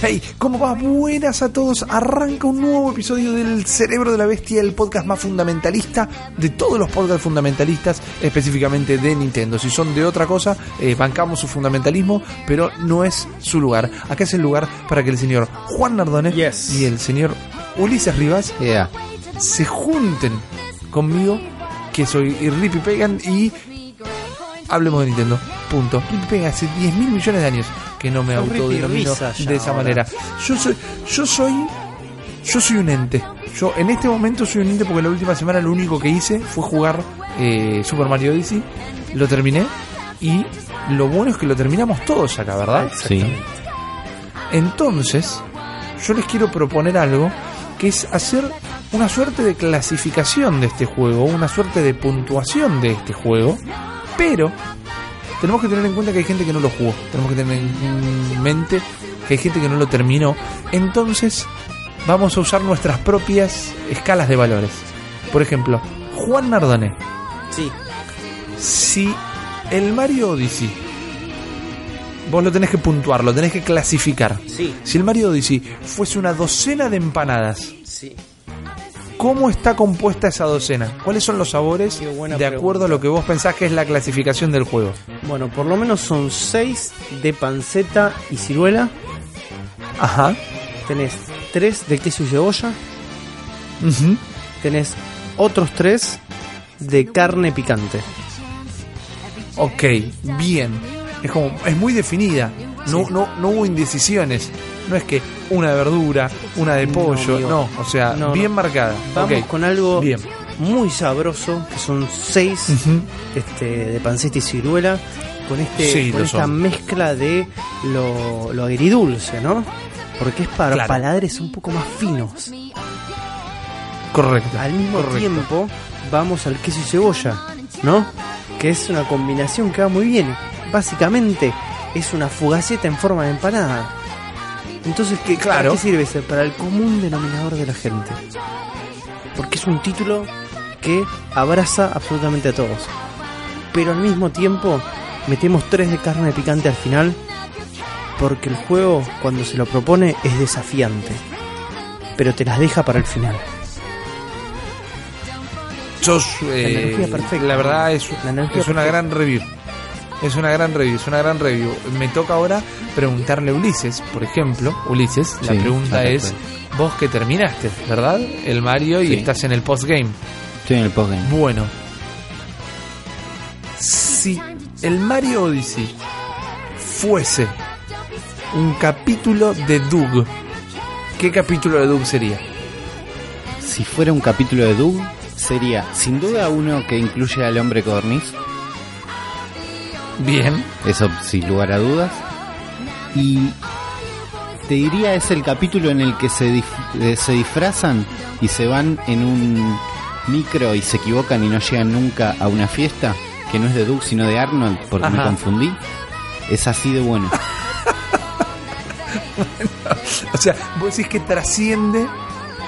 Hey, ¿cómo va? Buenas a todos. Arranca un nuevo episodio del Cerebro de la Bestia, el podcast más fundamentalista de todos los podcasts fundamentalistas, específicamente de Nintendo. Si son de otra cosa, eh, bancamos su fundamentalismo, pero no es su lugar. Acá es el lugar para que el señor Juan Nardone Yes. y el señor Ulises Rivas Yeah. se junten conmigo, que soy Rippy Pagan, y hablemos de Nintendo. Punto. Hace 10 mil millones de años que no me autodenomino de esa ahora. manera. Yo soy, yo soy, yo soy un ente. Yo en este momento soy un ente porque la última semana lo único que hice fue jugar eh, Super Mario Odyssey. Lo terminé y lo bueno es que lo terminamos todos acá, ¿verdad? Sí. Entonces, yo les quiero proponer algo que es hacer una suerte de clasificación de este juego, una suerte de puntuación de este juego, pero tenemos que tener en cuenta que hay gente que no lo jugó, tenemos que tener en mente que hay gente que no lo terminó, entonces vamos a usar nuestras propias escalas de valores. Por ejemplo, Juan Nardone, Sí. si el Mario Odyssey, vos lo tenés que puntuar, lo tenés que clasificar. Sí. Si el Mario Odyssey fuese una docena de empanadas, Sí. ¿Cómo está compuesta esa docena? ¿Cuáles son los sabores de acuerdo a lo que vos pensás que es la clasificación del juego? Bueno, por lo menos son 6 de panceta y ciruela. Ajá. Tenés 3 de queso y cebolla. Ujú. Tenés otros 3 de carne picante. Ok, bien. Es como, es muy definida. No, no, no hubo indecisiones. No es que una de verdura, una de pollo, no, o sea, No, bien no. marcada. Vamos con algo Bien. muy sabroso, que son 6 Ujú. este, de panceta y ciruela. Con, este, Sí, con esta son. mezcla de lo, lo agridulce, ¿no? Porque es para Claro. paladares un poco más finos. Correcto. Al mismo correcto. tiempo, vamos al queso y cebolla, ¿no? Que es una combinación que va muy bien. Básicamente, es una fugaceta en forma de empanada. Entonces, ¿qué, Claro. ¿para qué sirve? eso? Para el común denominador de la gente. Porque es un título que abraza absolutamente a todos. Pero al mismo tiempo, metemos tres de carne picante al final. Porque el juego, cuando se lo propone, es desafiante. Pero te las deja para el final. Sos, eh, energía perfecta. la verdad es, La es una perfecta. gran review. Es una gran review, es una gran review. Me toca ahora preguntarle a Ulises, por ejemplo, Ulises, la Sí, pregunta es, vos que terminaste, ¿verdad? El Mario y Sí. estás en el postgame. Estoy en el postgame. Bueno, si el Mario Odyssey fuese un capítulo de Doug, ¿qué capítulo de Doug sería? Si fuera un capítulo de Doug, sería sin duda uno que incluye al hombre codorniz. Bien, Eso sin lugar a dudas. Y te diría es el capítulo en el que se, dif- eh, se disfrazan y se van en un micro y se equivocan y no llegan nunca a una fiesta, que no es de Doug sino de Arnold, porque me confundí. Es así de bueno. o sea, vos decís que trasciende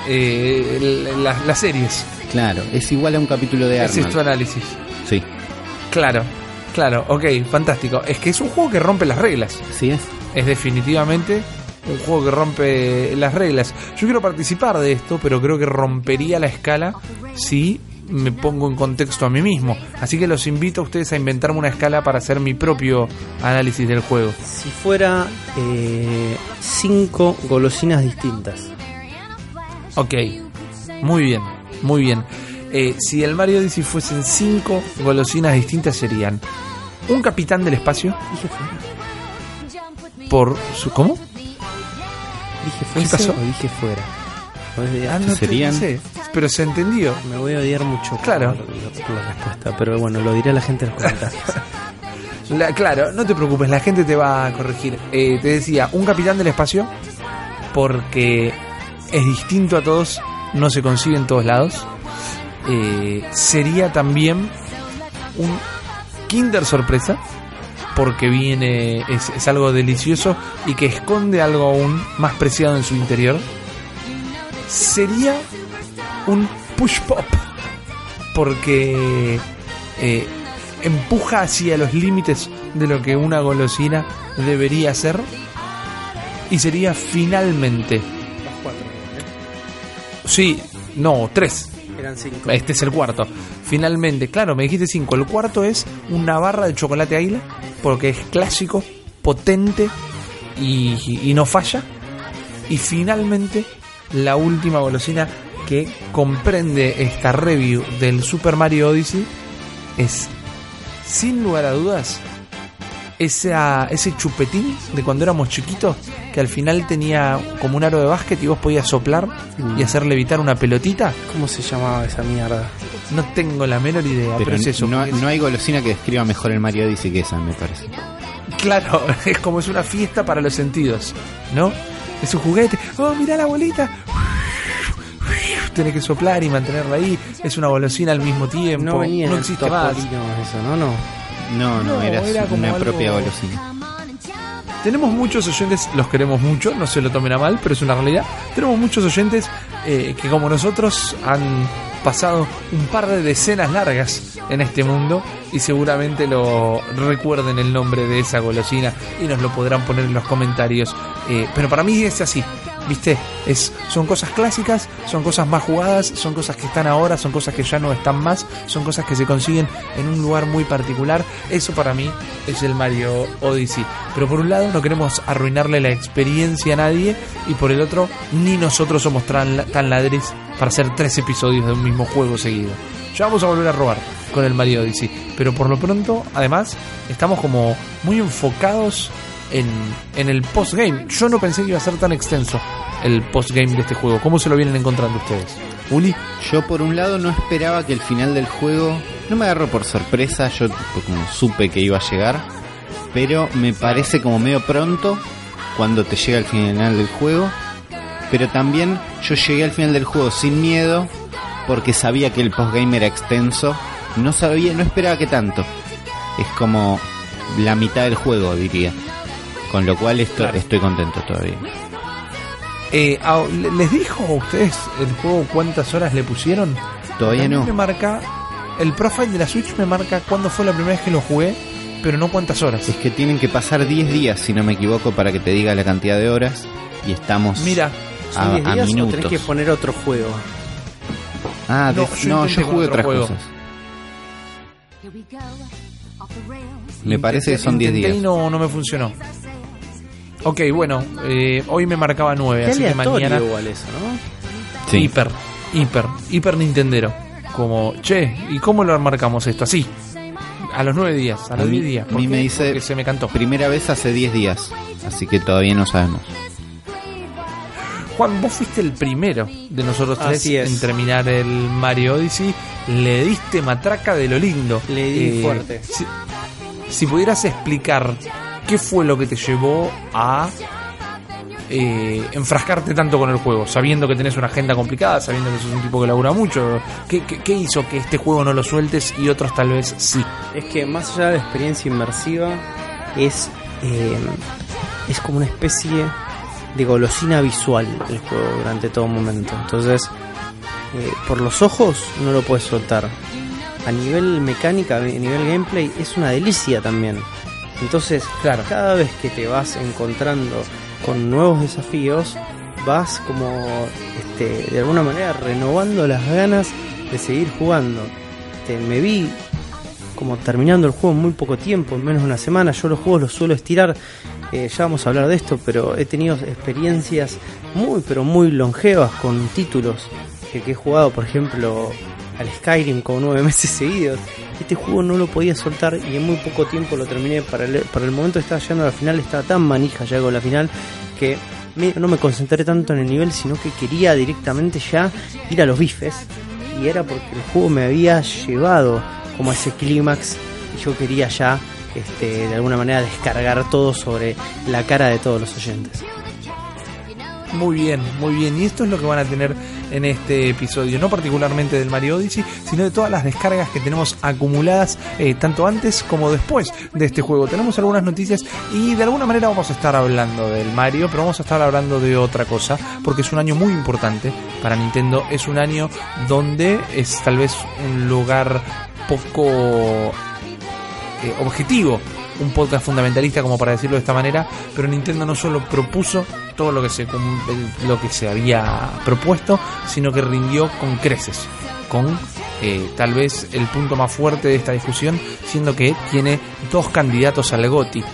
eh, las, las series. Claro, es igual a un capítulo de Ese es tu Arnold. análisis. Sí, Claro, claro, ok, fantástico. Es que es un juego que rompe las reglas. sí es. Es definitivamente un juego que rompe las reglas. Yo quiero participar de esto, pero creo que rompería la escala si me pongo en contexto a mí mismo. Así que los invito a ustedes a inventarme una escala para hacer mi propio análisis del juego. Si fuera eh, cinco golosinas distintas. Ok, muy bien, muy bien. Eh, si el Mario Odyssey fuesen cinco golosinas distintas serían un capitán del espacio Dije fuera. por su... ¿Cómo? Dije fuese pasó? o dije fuera. Pues, eh, Ah, no te- serían? no sé, pero se entendió. Me voy a odiar mucho por, Claro. por la respuesta, pero bueno, lo diré a la gente en los comentarios. La- claro, no te preocupes, la gente te va a corregir. Eh, te decía, un capitán del espacio, porque es distinto a todos, no se consigue en todos lados. Eh, sería también un Kinder sorpresa, porque viene, es, es algo delicioso y que esconde algo aún más preciado en su interior. Sería un push pop, porque eh, empuja hacia los límites de lo que una golosina debería ser. y sería finalmente, Las cuatro. sí, no, tres, ¿eh? Este es el cuarto. Finalmente, claro, me dijiste cinco. El cuarto es una barra de chocolate águila, porque es clásico, potente y, y no falla. Y finalmente, la última golosina que comprende esta review del Super Mario Odyssey es, sin lugar a dudas, esa, ese chupetín de cuando éramos chiquitos, que al final tenía como un aro de básquet y vos podías soplar y hacer levitar una pelotita. ¿Cómo se llamaba esa mierda? No tengo la menor idea, pero, Pero es eso. no, no hay golosina que describa mejor el Mario Odyssey que esa, me parece. Claro, es como es una fiesta para los sentidos, ¿no? Es un juguete. Oh, mirá la bolita. Tiene que soplar y mantenerla ahí. Es una golosina al mismo tiempo. No venía en el existe más. Eso, ¿no? No. No, no, No, era, era como una algo- propia golosina. Tenemos muchos oyentes, los queremos mucho, no se lo tomen a mal, pero es una realidad. Tenemos muchos oyentes eh, que como nosotros han pasado un par de decenas largas en este mundo y seguramente lo recuerden el nombre de esa golosina y nos lo podrán poner en los comentarios. Eh, pero para mí es así, ¿viste? Es, son cosas clásicas, son cosas más jugadas, son cosas que están ahora, son cosas que ya no están más, son cosas que se consiguen en un lugar muy particular. Eso para mí es el Mario Odyssey. Pero por un lado no queremos arruinarle la experiencia a nadie y por el otro ni nosotros somos tan, tan ladres para hacer tres episodios de un mismo juego seguido. Ya vamos a volver a robar con el Mario Odyssey. Pero por lo pronto, además, estamos como muy enfocados en, el postgame. Yo no pensé que iba a ser tan extenso el postgame de este juego. ¿Cómo se lo vienen encontrando ustedes? Uli, Yo por un lado no esperaba que el final del juego no me agarró por sorpresa, yo como supe que iba a llegar, pero me parece como medio pronto cuando te llega el final del juego, pero también yo llegué al final del juego sin miedo porque sabía que el postgame era extenso, no sabía, no esperaba que tanto. Es como la mitad del juego, diría. Con lo cual esto, Claro. estoy contento todavía. eh, ah, ¿les dijo a ustedes el juego cuántas horas le pusieron? Todavía A mí no. me marca, el profile de la Switch me marca cuándo fue la primera vez que lo jugué, pero no cuántas horas. Es que tienen que pasar 10 días, si no me equivoco, para que te diga la cantidad de horas. Y estamos Mira, ¿Son a, 10 a días o minutos. tenés que poner otro juego? Ah, No, de- yo no, jugué otras juego. cosas. Me parece que son 10 Intenté días. y no, no me funcionó. Ok, bueno, eh, hoy me marcaba 9, Qué así que mañana igual eso, ¿no? Sí. hiper, hiper, hiper Nintendero. Como, che, ¿y cómo lo marcamos esto? Así, a los 9 días, a los mí- 10 días. a ¿Por mí me dice- Porque se me cantó. Primera vez hace 10 días, así que todavía no sabemos. Juan, vos fuiste el primero de nosotros tres en terminar el Mario Odyssey. Le diste matraca de lo lindo. Eh, Le di fuerte. Si, si pudieras explicar qué fue lo que te llevó a eh, enfrascarte tanto con el juego, sabiendo que tenés una agenda complicada, sabiendo que sos un tipo que labura mucho. ¿Qué, qué, hizo que este juego no lo sueltes y otros tal vez sí? Es que más allá de experiencia inmersiva, es, eh, es como una especie de golosina visual el juego durante todo momento. Entonces, eh, por los ojos no lo puedes soltar. A nivel mecánica, a nivel gameplay, es una delicia también. Entonces, Claro. cada vez que te vas encontrando con nuevos desafíos, vas como este, de alguna manera renovando las ganas de seguir jugando. Este, me vi como terminando el juego en muy poco tiempo, en menos de una semana. Yo los juegos los suelo estirar, eh, ya vamos a hablar de esto, pero he tenido experiencias muy, pero muy longevas con títulos que, que he jugado, por ejemplo, al Skyrim con nueve meses seguidos. Este juego no lo podía soltar y en muy poco tiempo lo terminé. Para el, para el momento estaba llegando a la final, estaba tan manija ya con la final que no me concentré tanto en el nivel, sino que quería directamente ya ir a los bifes. Y era porque el juego me había llevado como a ese clímax y yo quería ya este, de alguna manera descargar todo sobre la cara de todos los oyentes. Muy bien, muy bien. Y esto es lo que van a tener en este episodio, no particularmente del Mario Odyssey, sino de todas las descargas que tenemos acumuladas eh, tanto antes como después de este juego. Tenemos algunas noticias y de alguna manera vamos a estar hablando del Mario, pero vamos a estar hablando de otra cosa, porque es un año muy importante para Nintendo. Es un año donde es tal vez un lugar poco eh, objetivo un podcast fundamentalista como para decirlo de esta manera, pero Nintendo no solo propuso todo lo que se lo que se había propuesto, sino que rindió con creces, con eh, tal vez el punto más fuerte de esta discusión, siendo que tiene dos candidatos al GOTI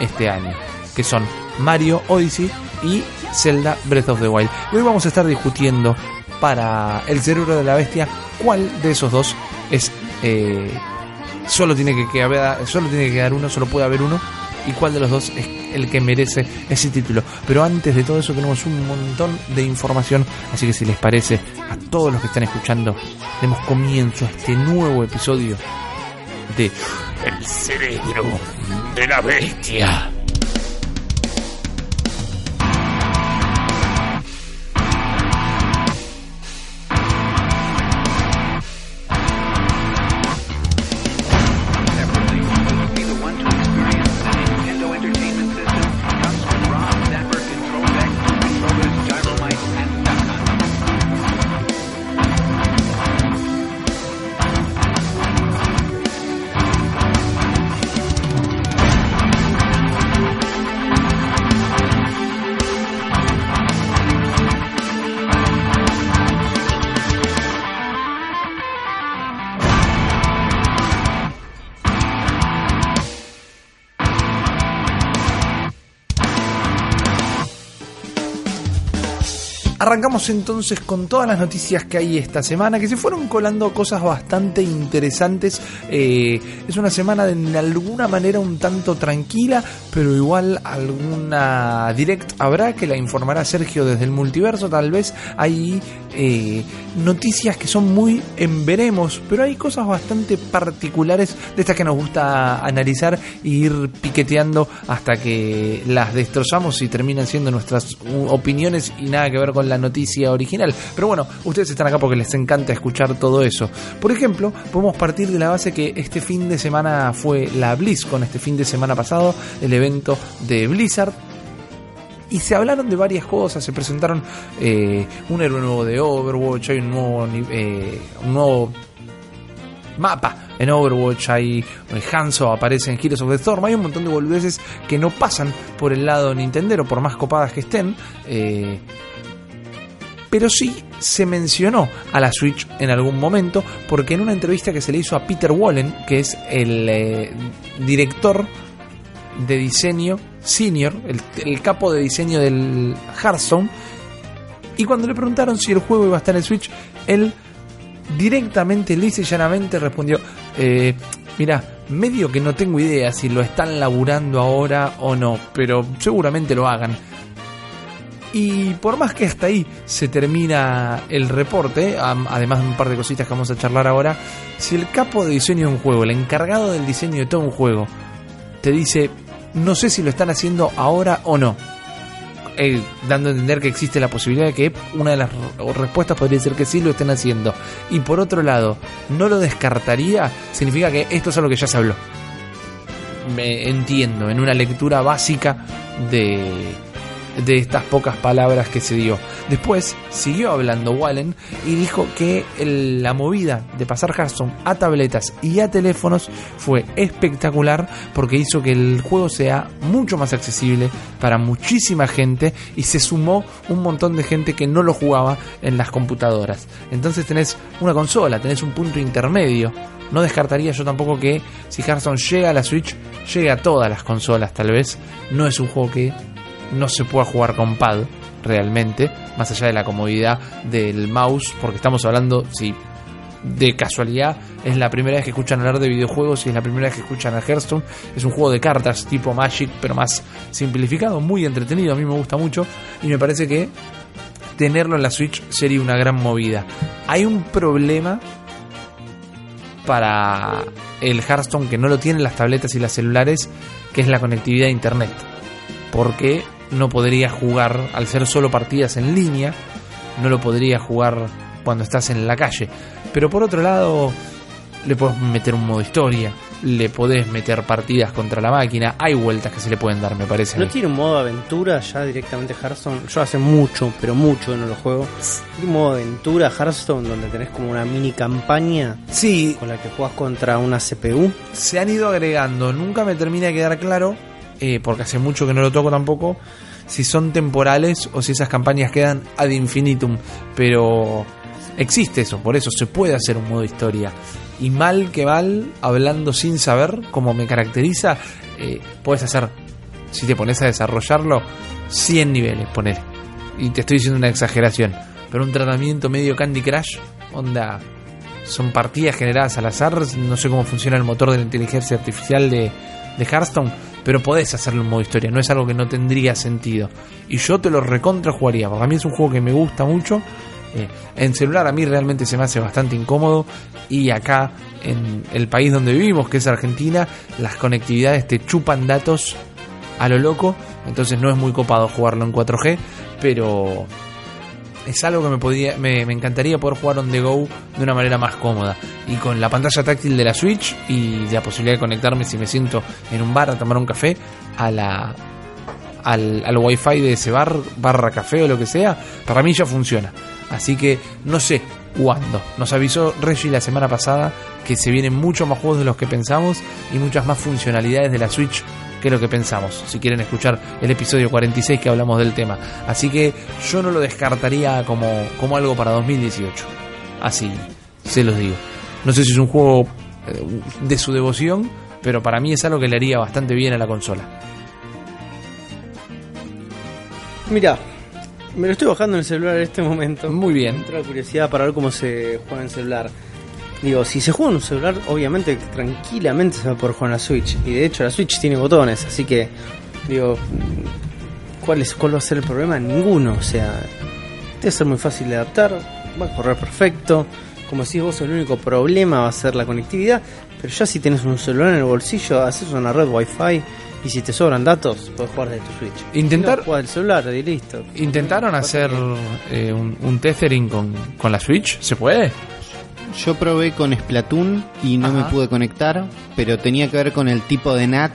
este año, que son Mario Odyssey y Zelda Breath of the Wild. Y hoy vamos a estar discutiendo para el cerebro de la bestia cuál de esos dos es eh, solo tiene que, que solo tiene que quedar uno, solo puede haber uno y cuál de los dos es el que merece ese título. Pero antes de todo eso tenemos un montón de información, así que si les parece a todos los que están escuchando, demos comienzo a este nuevo episodio de El cerebro de la bestia. Arrancamos entonces con todas las noticias que hay esta semana, que se fueron colando cosas bastante interesantes. Eh, es una semana de alguna manera un tanto tranquila, pero igual alguna direct habrá que la informará Sergio desde el multiverso. Tal vez hay eh, noticias que son muy en veremos, pero hay cosas bastante particulares de estas que nos gusta analizar e ir piqueteando hasta que las destrozamos y terminan siendo nuestras opiniones y nada que ver con la noticia original. Pero bueno, ustedes están acá porque les encanta escuchar todo eso. Por ejemplo, podemos partir de la base que este fin de semana fue la BlizzCon, este fin de semana pasado, el evento de Blizzard y se hablaron de varias cosas, se presentaron eh, un héroe nuevo de Overwatch, hay un nuevo, eh, un nuevo mapa en Overwatch, hay eh, Hanzo aparece en Heroes of the Storm, hay un montón de boludeces que no pasan por el lado Nintendo, por más copadas que estén. Eh, pero sí se mencionó a la Switch en algún momento, porque en una entrevista que se le hizo a Peter Wallen, que es el eh, director de diseño senior, el, capo de diseño del Hearthstone, y cuando le preguntaron si el juego iba a estar en Switch, él directamente, lisa y llanamente respondió, eh, mira, medio que no tengo idea si lo están laburando ahora o no, pero seguramente lo hagan. Y por más que hasta ahí se termina el reporte, además de un par de cositas que vamos a charlar ahora, si el capo de diseño de un juego, el encargado del diseño de todo un juego, te dice, no sé si lo están haciendo ahora o no, eh, dando a entender que existe la posibilidad de que una de las respuestas podría ser que sí lo estén haciendo. Y por otro lado, no lo descartaría, significa que esto es algo que ya se habló. Me entiendo, en una lectura básica de de estas pocas palabras que se dio. Después siguió hablando Wallen y dijo que la movida de pasar Hearthstone a tabletas y a teléfonos fue espectacular porque hizo que el juego sea mucho más accesible para muchísima gente y se sumó un montón de gente que no lo jugaba en las computadoras. Entonces tenés una consola, tenés un punto intermedio. No descartaría yo tampoco que si Hearthstone llega a la Switch, llegue a todas las consolas tal vez. No es un juego que no se pueda jugar con pad realmente, más allá de la comodidad del mouse, porque estamos hablando, si de casualidad es la primera vez que escuchan hablar de videojuegos y es la primera vez que escuchan a Hearthstone, es un juego de cartas tipo Magic, pero más simplificado, muy entretenido, a mí me gusta mucho y me parece que tenerlo en la Switch sería una gran movida. Hay un problema para el Hearthstone que no lo tienen las tabletas y las celulares, que es la conectividad a internet. Porque no podría jugar, al ser solo partidas en línea, no lo podría jugar cuando estás en la calle. Pero por otro lado, le puedes meter un modo historia, le podés meter partidas contra la máquina, hay vueltas que se le pueden dar, me parece. ¿No tiene un modo aventura ya directamente Hearthstone? Yo hace mucho, pero mucho no lo juego. ¿Tiene un modo aventura Hearthstone donde tenés como una mini campaña Sí, con la que jugás contra una CPU? se han ido agregando, nunca me termina de quedar claro, eh, porque hace mucho que no lo toco tampoco, si son temporales o si esas campañas quedan ad infinitum, pero existe eso, por eso se puede hacer un modo historia. Y mal que mal, hablando sin saber, como me caracteriza, eh, puedes hacer, si te pones a desarrollarlo, 100 niveles, ponele. Y te estoy diciendo una exageración, pero un tratamiento medio Candy Crush, onda, son partidas generadas al azar. No sé cómo funciona el motor de la inteligencia artificial de Hearthstone, pero podés hacerlo en modo historia. No es algo que no tendría sentido. Y yo te lo recontra jugaría, porque a mí es un juego que me gusta mucho. Eh, en celular a mí realmente se me hace bastante incómodo. Y acá, en el país donde vivimos, que es Argentina, las conectividades te chupan datos a lo loco. Entonces no es muy copado jugarlo en 4G, pero es algo que me, podía, me, me encantaría poder jugar on the go de una manera más cómoda. Y con la pantalla táctil de la Switch y la posibilidad de conectarme si me siento en un bar a tomar un café a la al, al wifi de ese bar, barra café o lo que sea, para mí ya funciona. Así que no sé cuándo. Nos avisó Reggie la semana pasada que se vienen muchos más juegos de los que pensamos y muchas más funcionalidades de la Switch que lo que pensamos. Si quieren escuchar el episodio 46 que hablamos del tema. Así que yo no lo descartaría como, como algo para 2018. Así se los digo. No sé si es un juego eh, de su devoción, pero para mí es algo que le haría bastante bien a la consola. Mira, me lo estoy bajando en el celular en este momento. Muy bien. La curiosidad para ver cómo se juega en celular. Digo, si se juega en un celular, obviamente tranquilamente se va a poder jugar en la Switch. Y de hecho la Switch tiene botones, así que, digo, ¿cuál, es, cuál va a ser el problema? Ninguno. O sea, debe ser muy fácil de adaptar, va a correr perfecto. Como decís vos, el único problema va a ser la conectividad. Pero ya si tenés un celular en el bolsillo, haces una red Wi-Fi. Y si te sobran datos, puedes jugar desde tu Switch. Intentar- no, del celular y listo. ¿Intentaron hacer eh, un, un tethering con, con la Switch? ¿Se puede? Yo probé con Splatoon y no Ajá. me pude conectar, pero tenía que ver con el tipo de NAT,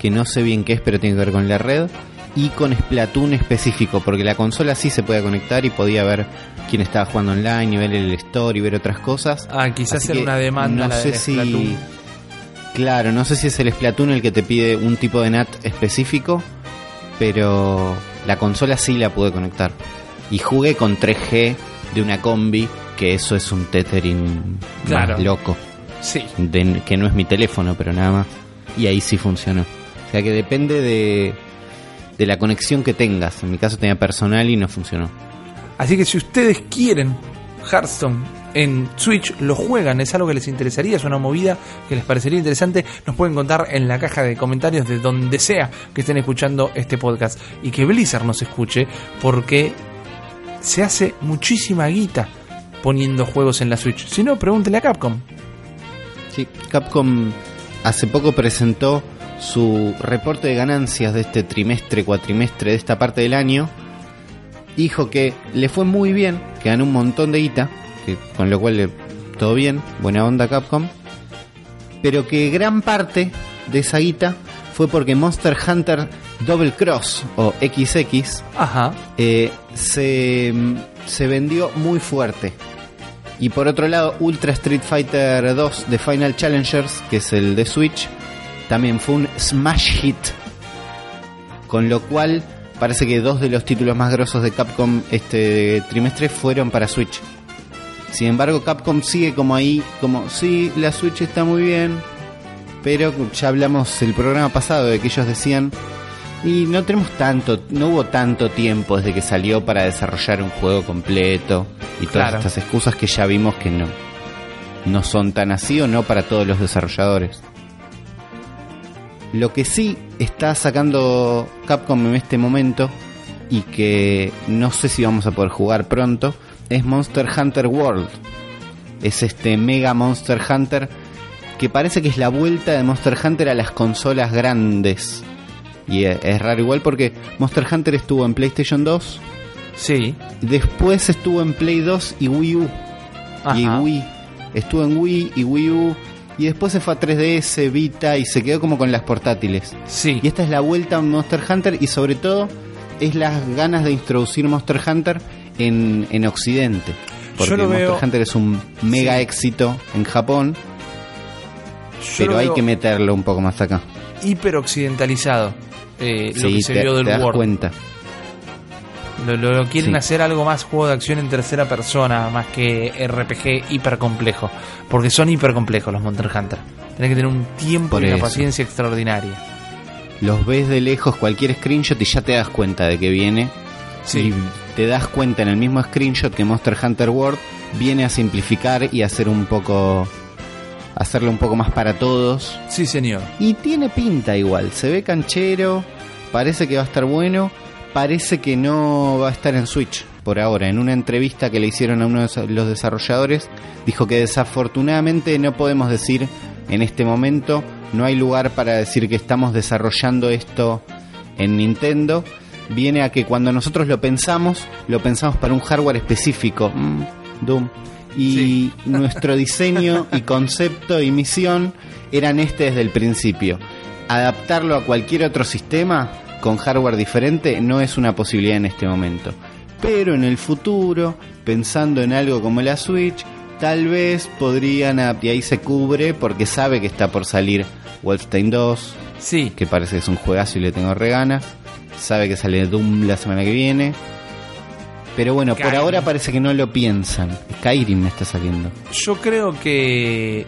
que no sé bien qué es, pero tiene que ver con la red, y con Splatoon específico, porque la consola sí se podía conectar y podía ver quién estaba jugando online, y ver el store y ver otras cosas. Ah, quizás Así era una demanda No la sé de si. Claro, no sé si es el Splatoon el que te pide un tipo de NAT específico, pero la consola sí la pude conectar. Y jugué con 3G de una combi, que eso es un tethering Claro. más loco, Sí. de- que no es mi teléfono, pero nada más. Y ahí sí funcionó. O sea que depende de, de la conexión que tengas. En mi caso tenía personal y no funcionó. Así que si ustedes quieren Hearthstone en Switch, lo juegan, es algo que les interesaría, es una movida que les parecería interesante, nos pueden contar en la caja de comentarios de donde sea que estén escuchando este podcast y que Blizzard nos escuche porque se hace muchísima guita poniendo juegos en la Switch. Si no, pregúntele a Capcom. Sí, Capcom hace poco presentó su reporte de ganancias de este trimestre, cuatrimestre de esta parte del año. Dijo que le fue muy bien, que ganó un montón de guita, que, con lo cual le- todo bien, buena onda Capcom. Pero que gran parte de esa guita fue porque Monster Hunter Double Cross o XX Ajá. eh, se, se vendió muy fuerte. Y por otro lado, Ultra Street Fighter 2 de Final Challengers, que es el de Switch, también fue un smash hit. Con lo cual, parece que dos de los títulos más grosos de Capcom este trimestre fueron para Switch. Sin embargo, Capcom sigue como ahí, como, sí, la Switch está muy bien, pero ya hablamos el programa pasado de que ellos decían, y no tenemos tanto, no hubo tanto tiempo desde que salió para desarrollar un juego completo y todas Claro. estas excusas que ya vimos que no, no son tan así o no para todos los desarrolladores. Lo que sí está sacando Capcom en este momento y que no sé si vamos a poder jugar pronto es Monster Hunter World. Es este Mega Monster Hunter que parece que es la vuelta de Monster Hunter a las consolas grandes. Y es, es raro igual porque Monster Hunter estuvo en PlayStation 2, Sí. después estuvo en Play 2 y Wii U. Y Ajá. Wii. Estuvo en Wii y Wii U y después se fue a 3DS, Vita y se quedó como con las portátiles. Sí. Y esta es la vuelta a Monster Hunter y sobre todo es las ganas de introducir Monster Hunter en, en Occidente. Porque Monster veo- Hunter es un mega Sí. éxito en Japón, Yo pero hay que meterlo un poco más acá. hiper occidentalizado. Eh, lo que se te, vio del te das World. cuenta. Lo, lo- lo quieren Sí. hacer algo más juego de acción en tercera persona, más que RPG hiper complejo. Porque son hiper complejos los Monster Hunter. Tenés que tener un tiempo Por y una paciencia extraordinaria. Los ves de lejos cualquier screenshot y ya te das cuenta de que viene. Sí. Y te das cuenta en el mismo screenshot que Monster Hunter World viene a simplificar y hacer un poco. Hacerlo un poco más para todos. Sí, señor. Y tiene pinta igual, se ve canchero, parece que va a estar bueno, parece que no va a estar en Switch por ahora. En una entrevista que le hicieron a uno de los desarrolladores, dijo que desafortunadamente no podemos decir en este momento, no hay lugar para decir que estamos desarrollando esto en Nintendo. Viene a que cuando nosotros lo pensamos, lo pensamos para un hardware específico. Mm, Doom. Y Sí. nuestro diseño y concepto y misión eran este desde el principio. Adaptarlo a cualquier otro sistema con hardware diferente no es una posibilidad en este momento. Pero en el futuro, pensando en algo como la Switch, tal vez podrían, adap- y ahí se cubre porque sabe que está por salir Wolfenstein 2, Sí. que parece que es un juegazo y le tengo reganas. Sabe que sale Doom la semana que viene. Pero bueno, por ahora parece que no lo piensan. Skyrim está saliendo. Yo creo que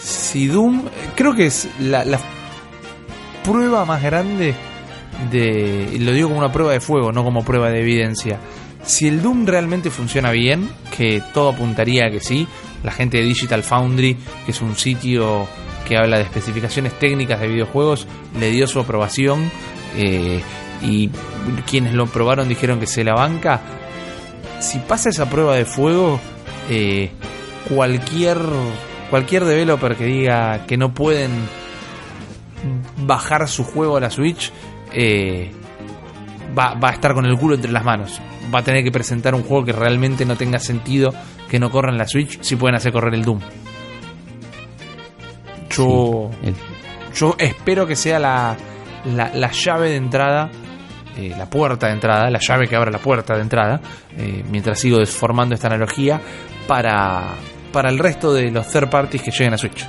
si Doom, creo que es la, la prueba más grande de, lo digo como una prueba de fuego, no como prueba de evidencia. Si el Doom realmente funciona bien, que todo apuntaría a que sí, la gente de Digital Foundry, que es un sitio que habla de especificaciones técnicas de videojuegos, le dio su aprobación eh, y quienes lo probaron dijeron que se la banca. Si pasa esa prueba de fuego, eh, cualquier cualquier developer que diga que no pueden bajar su juego a la Switch eh, va, va a estar con el culo entre las manos. Va a tener que presentar un juego que realmente no tenga sentido que no corra en la Switch si pueden hacer correr el Doom. Yo, yo espero que sea la, la, la llave de entrada, eh, la puerta de entrada, la llave que abra la puerta de entrada, eh, mientras sigo desformando esta analogía, para, para el resto de los third parties que lleguen a Switch.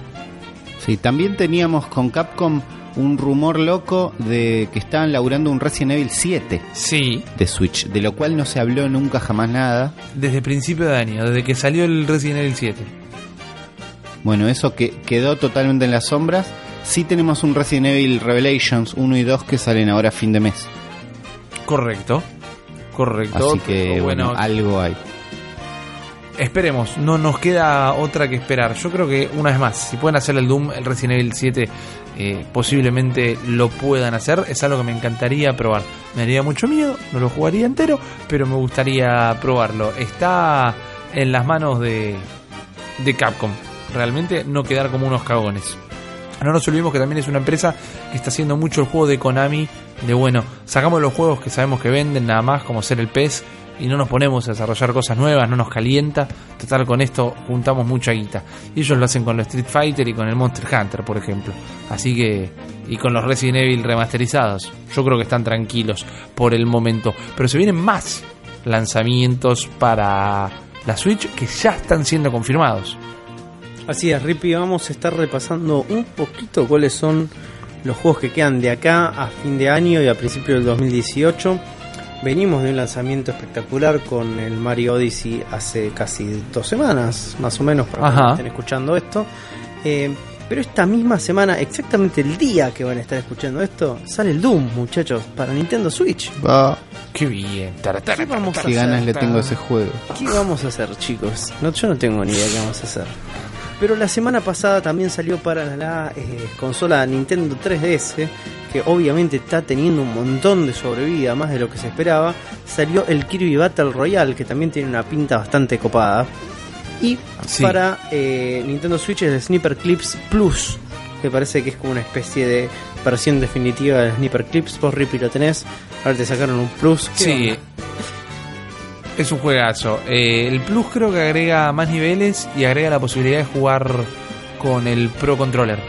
Sí, también teníamos con Capcom un rumor loco de que estaban laburando un Resident Evil 7 Sí, de Switch, de lo cual no se habló nunca jamás nada. desde principio de año, desde que salió el Resident Evil 7. Bueno, eso que quedó totalmente en las sombras. Sí tenemos un Resident Evil Revelations 1 y 2 que salen ahora a fin de mes. Correcto, correcto. Así que bueno, algo hay. Esperemos, no nos queda otra que esperar. Yo creo que, una vez más, si pueden hacer el Doom, el Resident Evil 7, eh, posiblemente lo puedan hacer. Es algo que me encantaría probar. Me haría mucho miedo, no lo jugaría entero, pero me gustaría probarlo. Está en las manos de, de Capcom. Realmente no quedar como unos cagones. No nos olvidemos que también es una empresa que está haciendo mucho el juego de Konami. De bueno, sacamos los juegos que sabemos que venden nada más, como ser el PES, y no nos ponemos a desarrollar cosas nuevas, no nos calienta. Total, con esto juntamos mucha guita. Y ellos lo hacen con los Street Fighter y con el Monster Hunter, por ejemplo. Así que, y con los Resident Evil remasterizados. Yo creo que están tranquilos por el momento. Pero se vienen más lanzamientos para la Switch que ya están siendo confirmados. Así es, Rippy, vamos a estar repasando un poquito cuáles son los juegos que quedan de acá a fin de año y a principio del 2018. Venimos de un lanzamiento espectacular con el Mario Odyssey hace casi dos semanas, más o menos, para Ajá. que estén escuchando esto. Eh, pero esta misma semana, exactamente el día que van a estar escuchando esto, sale el Doom, muchachos, para Nintendo Switch. Qué bien. ¿Qué vamos a Qué ganas hacer? le tengo a ese juego. ¿Qué vamos a hacer, chicos? No, yo no tengo ni idea qué vamos a hacer. Pero la semana pasada también salió para la eh, consola Nintendo 3DS, que obviamente está teniendo un montón de sobrevida, más de lo que se esperaba. Salió el Kirby Battle Royale, que también tiene una pinta bastante copada. Y Sí. para eh, Nintendo Switch es el Sniper Clips Plus, que parece que es como una especie de versión definitiva del Sniper Clips. Vos, Rippy, lo tenés. Ahora te sacaron un Plus. ¿Qué Sí, onda? Es un juegazo. Eh, el Plus creo que agrega más niveles y agrega la posibilidad de jugar con el Pro Controller,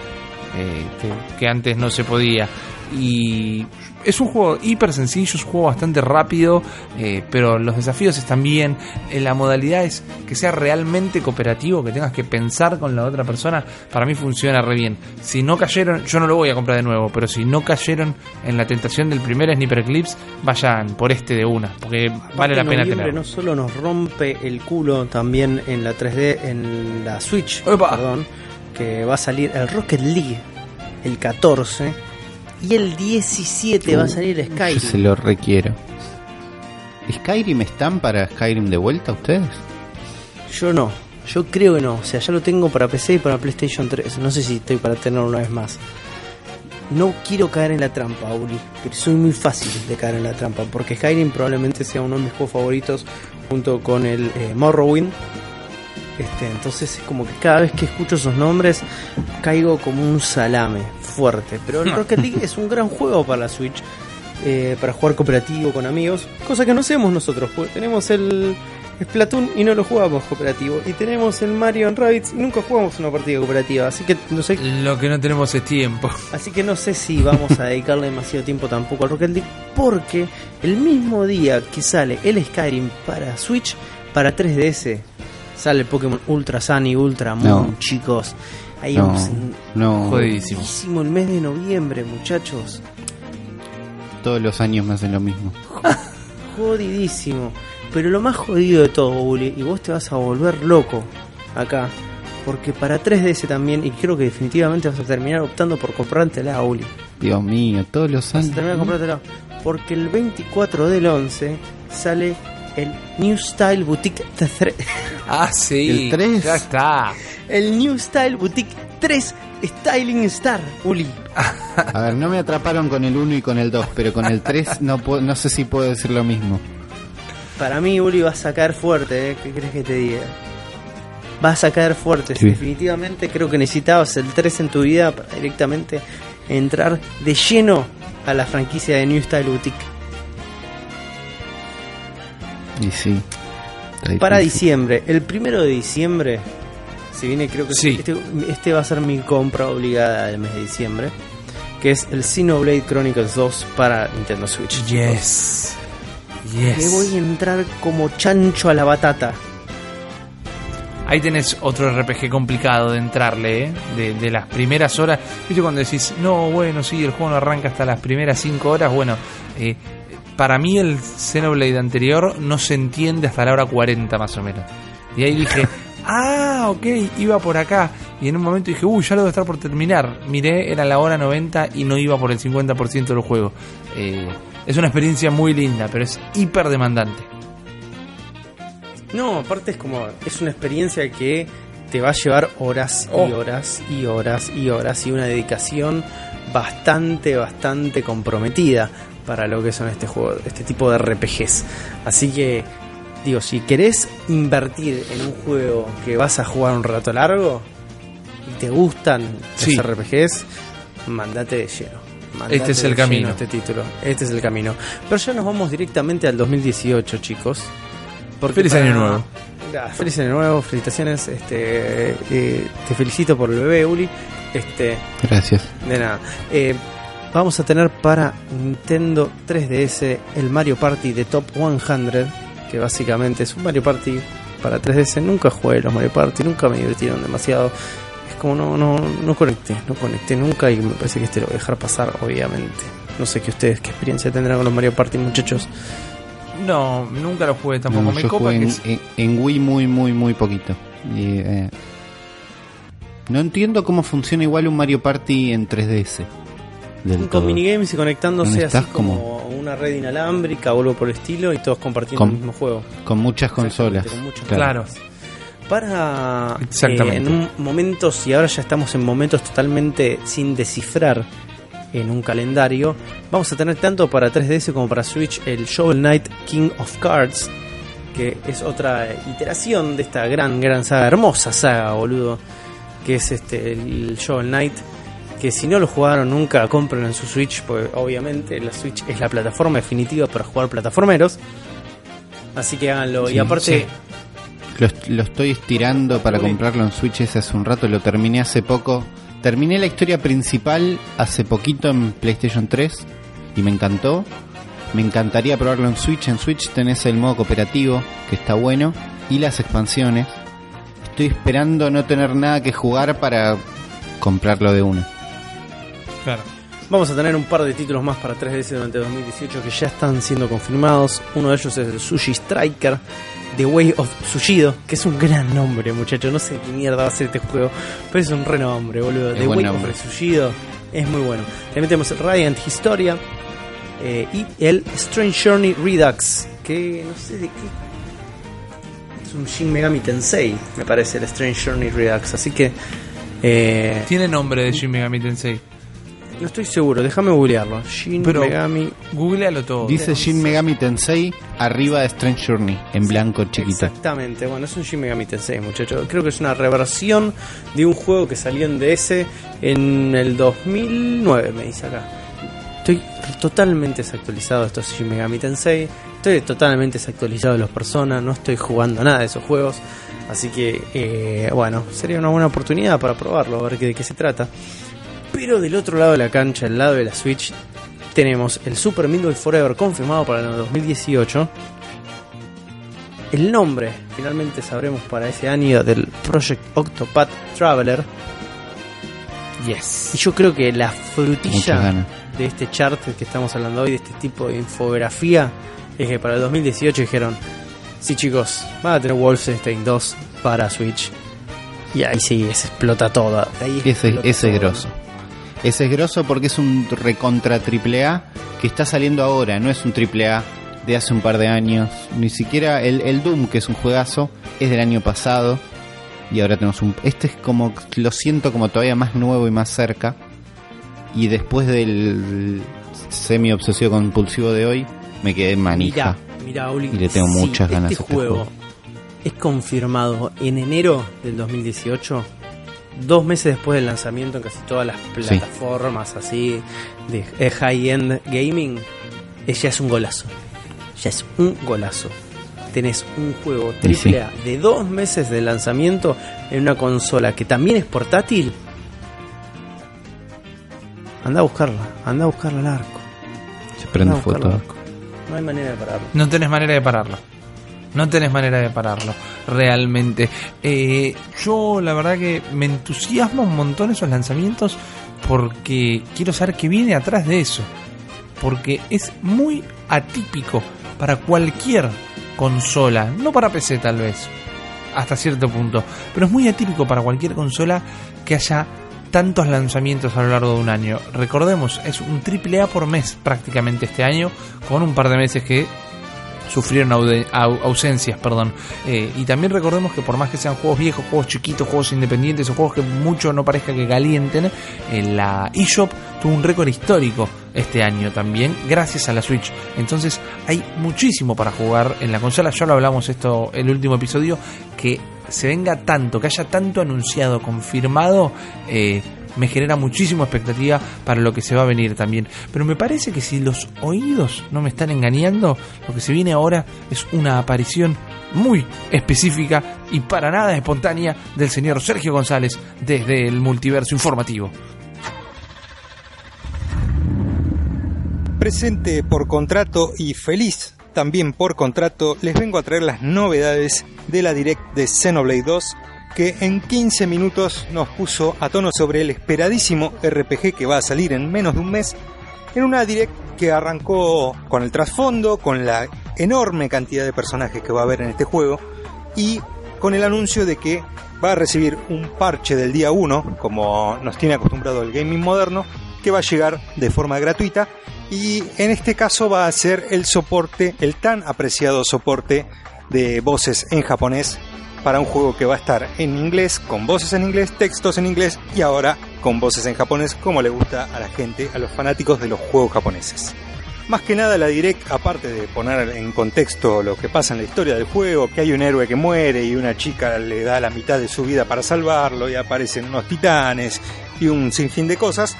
eh, que, que antes no se podía. Y es un juego hiper sencillo, es un juego bastante rápido, eh, pero los desafíos están bien. Eh, la modalidad es que sea realmente cooperativo, que tengas que pensar con la otra persona. Para mí funciona re bien. Si no cayeron, yo no lo voy a comprar de nuevo, pero si no cayeron en la tentación del primer Sniper Eclipse, vayan por este de una, porque vale la En pena tenerlo. no solo nos rompe el culo también en la 3D, en la Switch, perdón, que va a salir el Rocket League el 14 y el 17 va a salir Yo se Skyrim. lo requiero. ¿Skyrim están para Skyrim de vuelta ustedes? Yo no, yo creo que no, o sea, ya lo tengo para PC y para PlayStation 3, no sé si estoy para tenerlo una vez más. No quiero caer en la trampa, Uli, pero soy muy fácil de caer en la trampa, porque Skyrim probablemente sea uno de mis juegos favoritos junto con el eh, Morrowind. Este, entonces es como que cada vez que escucho esos nombres caigo como un salame fuerte. Pero el Rocket League es un gran juego para la Switch, eh, para jugar cooperativo con amigos, cosa que no hacemos nosotros, porque tenemos el Splatoon y no lo jugamos cooperativo, y tenemos el Mario and Rabbids y nunca jugamos una partida cooperativa, así que no sé Lo que no tenemos es tiempo. Así que no sé si vamos a dedicarle demasiado tiempo tampoco al Rocket League, porque el mismo día que sale el Skyrim para Switch, para 3DS, sale el Pokémon Ultra Sun y Ultra Moon, No. chicos. Ahí No, vamos en- no. Jodidísimo. jodidísimo el mes de noviembre, muchachos. Todos los años me hacen lo mismo. Jodidísimo. Pero lo más jodido de todo, Uli, y vos te vas a volver loco acá. Porque para 3DS también, y creo que definitivamente vas a terminar optando por comprártela, Uli. Dios mío, todos los Vas a años. terminar comprártela. Porque el 24 del 11 sale el New Style Boutique 3. Ah, sí. El tres. Ya está. El New Style Boutique 3 Styling Star, Uli. A ver, no me atraparon con el 1 y con el 2, pero con el 3 no, puedo- no sé si puedo decir lo mismo. Para mí, Uli, vas a caer fuerte, ¿eh? ¿Qué crees que te diga? Vas a caer fuerte. Sí. Definitivamente creo que necesitabas el 3 en tu vida para directamente entrar de lleno a la franquicia de New Style Boutique. Y sí. Para diciembre, el primero de diciembre, si viene creo que Sí. este, este va a ser mi compra obligada del mes de diciembre, que es el Xenoblade Chronicles 2 para Nintendo Switch. Yes. Que voy a Yes. entrar como chancho a la batata. Ahí tenés otro RPG complicado de entrarle, ¿eh? de, de las primeras horas. ¿Viste cuando decís, no, bueno, sí, el juego no arranca hasta las primeras 5 horas? Bueno, eh, para mí el Xenoblade anterior no se entiende hasta la hora 40 más o menos. Y ahí dije, ah, ok, iba por acá. Y en un momento dije, uy, ya lo debo estar por terminar. Miré, era la hora 90 y no iba por el 50% del juego. Eh, es una experiencia muy linda, pero es hiper demandante. No, aparte es como, es una experiencia que te va a llevar horas y Oh. horas y horas y horas y una dedicación bastante, bastante comprometida para lo que son este juego, este tipo de RPGs. Así que, digo, si querés invertir en un juego que vas a jugar un rato largo y te gustan Sí. los RPGs, mandate de lleno. Mandate Este es el camino. Este título, este es el camino. Pero ya nos vamos directamente al 2018, chicos. Porque Feliz año nuevo. Ah, feliz año nuevo, felicitaciones. Este, eh, te felicito por el bebé, Uli. Este, Gracias. de nada. Eh, vamos a tener para Nintendo 3DS el Mario Party de Top 100, que básicamente es un Mario Party para 3DS. Nunca jugué los Mario Party, nunca me divirtieron demasiado. Es como no, no, no conecté, no conecté nunca y me parece que este lo voy a dejar pasar, obviamente. No sé qué ustedes, qué experiencia tendrán con los Mario Party, muchachos. No, nunca lo jugué tampoco. No, Me yo copa jugué que en, es- en- en Wii muy, muy, muy poquito. Y, eh, no entiendo cómo funciona igual un Mario Party en 3DS. Del Con minigames y conectándose ¿Dónde así como una red inalámbrica o algo por el estilo y todos compartiendo Con- el mismo juego. Con muchas consolas. Con muchas Claro. Para Exactamente. eh, en un momentos y ahora ya estamos en momentos totalmente sin descifrar en un calendario, vamos a tener tanto para 3DS como para Switch el Shovel Knight King of Cards, que es otra iteración de esta gran gran saga, hermosa saga, boludo, que es este el Shovel Knight que si no lo jugaron nunca, compren en su Switch, porque obviamente la Switch es la plataforma definitiva para jugar plataformeros. Así que háganlo. y Sí, aparte, Lo, lo estoy estirando para comprarlo en Switch ese hace un rato, lo terminé hace poco. Terminé la historia principal hace poquito en PlayStation 3 y me encantó. Me encantaría probarlo en Switch. En Switch tenés el modo cooperativo, que está bueno, y las expansiones. Estoy esperando no tener nada que jugar para comprarlo de uno. Claro. Vamos a tener un par de títulos más para 3DS durante 2018 que ya están siendo confirmados. Uno de ellos es el Sushi Striker, The Way of Sushido, que es un gran nombre, muchachos. No sé qué mierda va a ser este juego, pero es un renombre, boludo. Es The Way nombre. of Sushido es muy bueno. Le metemos el Radiant Historia eh, y el Strange Journey Redux, que no sé de qué. Es un Shin Megami Tensei, me parece, el Strange Journey Redux. Así que. eh, Tiene nombre de Shin Megami Tensei. No estoy seguro, déjame googlearlo. Shin Pero- Megami. Googlealo todo. Dice Shin Megami Tensei arriba de Strange Journey, en blanco chiquito. Exactamente, bueno, es un Shin Megami Tensei, muchachos. Creo que es una reversión de un juego que salió en DS en el 2009, me dice acá. Estoy totalmente desactualizado de estos Shin Megami Tensei. Estoy totalmente desactualizado de los personas. No estoy jugando nada de esos juegos. Así que, eh, bueno, sería una buena oportunidad para probarlo, a ver de qué se trata. Pero del otro lado de la cancha, al lado de la Switch, tenemos el Super Meat Forever confirmado para el 2018. El nombre, finalmente sabremos para ese año del Project Octopath Traveler. Yes. Y yo creo que la frutilla de este chart que estamos hablando hoy, de este tipo de infografía, es que para el 2018 dijeron, sí chicos, van a tener Wolfenstein 2 para Switch. Y ahí sí, se explota todo. Ahí Ese, explota ese es todo. grosso. Ese es grosso porque es un recontra triple A que está saliendo ahora, no es un triple A de hace un par de años. Ni siquiera el, el Doom, que es un juegazo, es del año pasado. Y ahora tenemos un... Este es como, lo siento como todavía más nuevo y más cerca. Y después del semi obsesivo compulsivo de hoy, me quedé manija. Mira, mira, Uli, Y le tengo muchas ganas Este a este juego, juego. es confirmado en enero del 2018, dos meses después del lanzamiento en casi todas las plataformas así de high-end gaming, ya es un golazo. Ya es un golazo. Tenés un juego sí. AAA de dos meses de lanzamiento en una consola que también es portátil. Anda a buscarla, anda a buscarla al arco. Se prende a fuego. No hay manera de pararlo. No tenés manera de pararlo. No tenés manera de pararlo, realmente. Eh, yo la verdad que me entusiasma un montón esos lanzamientos porque quiero saber qué viene atrás de eso. Porque es muy atípico para cualquier consola, no para PC tal vez, hasta cierto punto, pero es muy atípico para cualquier consola que haya tantos lanzamientos a lo largo de un año. Recordemos, es un triple A por mes prácticamente este año, con un par de meses que sufrieron ausencias, perdón. Eh, y también recordemos que por más que sean juegos viejos, juegos chiquitos, juegos independientes o juegos que mucho no parezca que calienten, eh, la eShop tuvo un récord histórico este año también, gracias a la Switch. Entonces hay muchísimo para jugar en la consola. Ya lo hablamos esto el último episodio, que se venga tanto, que haya tanto anunciado, confirmado, eh, me genera muchísima expectativa para lo que se va a venir también. Pero me parece que si los oídos no me están engañando, lo que se viene ahora es una aparición muy específica y para nada espontánea del señor Sergio González desde el multiverso informativo. Presente por contrato y feliz también por contrato, les vengo a traer las novedades de la Direct de Xenoblade 2, que en 15 minutos nos puso a tono sobre el esperadísimo RPG que va a salir en menos de un mes, en una Direct que arrancó con el trasfondo, con la enorme cantidad de personajes que va a haber en este juego, y con el anuncio de que va a recibir un parche del día 1, como nos tiene acostumbrado el gaming moderno, que va a llegar de forma gratuita y en este caso va a ser el soporte, el tan apreciado soporte de voces en japonés para un juego que va a estar en inglés, con voces en inglés, textos en inglés y ahora con voces en japonés como le gusta a la gente, a los fanáticos de los juegos japoneses. Más que nada la Direct, aparte de poner en contexto lo que pasa en la historia del juego, que hay un héroe que muere y una chica le da la mitad de su vida para salvarlo y aparecen unos titanes y un sinfín de cosas,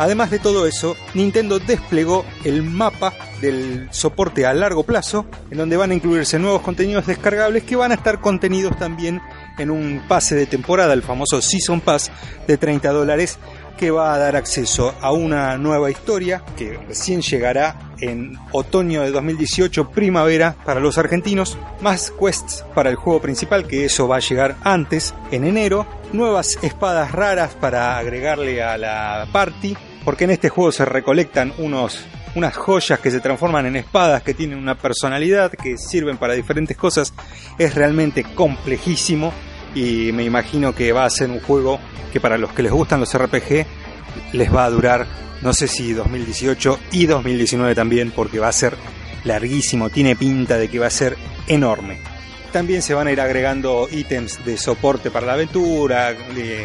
Además de todo eso, Nintendo desplegó el mapa del soporte a largo plazo, en donde van a incluirse nuevos contenidos descargables que van a estar contenidos también en un pase de temporada, el famoso Season Pass de 30 dólares, que va a dar acceso a una nueva historia que recién llegará en otoño de 2018, primavera para los argentinos, más quests para el juego principal, que eso va a llegar antes, en enero, nuevas espadas raras para agregarle a la party, porque en este juego se recolectan unos unas joyas que se transforman en espadas que tienen una personalidad que sirven para diferentes cosas es realmente complejísimo y me imagino que va a ser un juego que para los que les gustan los RPG les va a durar no sé si 2018 y 2019 también porque va a ser larguísimo, tiene pinta de que va a ser enorme. También se van a ir agregando ítems de soporte para la aventura,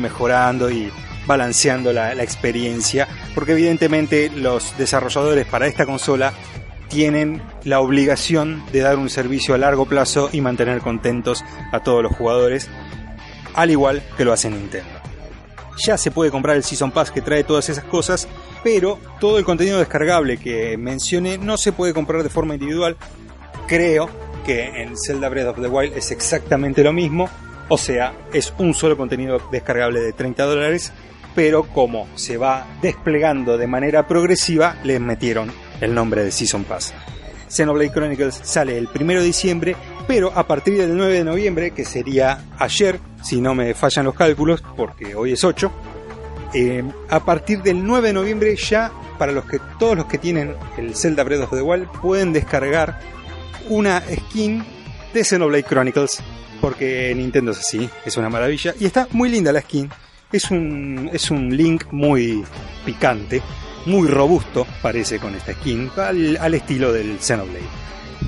mejorando y balanceando la, experiencia, porque evidentemente los desarrolladores para esta consola tienen la obligación de dar un servicio a largo plazo y mantener contentos a todos los jugadores, al igual que lo hace Nintendo. Ya se puede comprar el Season Pass que trae todas esas cosas, pero todo el contenido descargable que mencioné no se puede comprar de forma individual. Creo que en Zelda Breath of the Wild es exactamente lo mismo, o sea, es un solo contenido descargable de 30 dólares, pero como se va desplegando de manera progresiva, les metieron el nombre de Season Pass. Xenoblade Chronicles sale el 1 de diciembre, pero a partir del 9 de noviembre, que sería ayer, si no me fallan los cálculos, porque hoy es 8, eh, a partir del 9 de noviembre ya para los que todos los que tienen el Zelda Breath of the Wild pueden descargar una skin de Xenoblade Chronicles porque Nintendo es así, es una maravilla y está muy linda la skin. Es un es un Link muy picante, muy robusto parece con esta skin al, estilo del Xenoblade.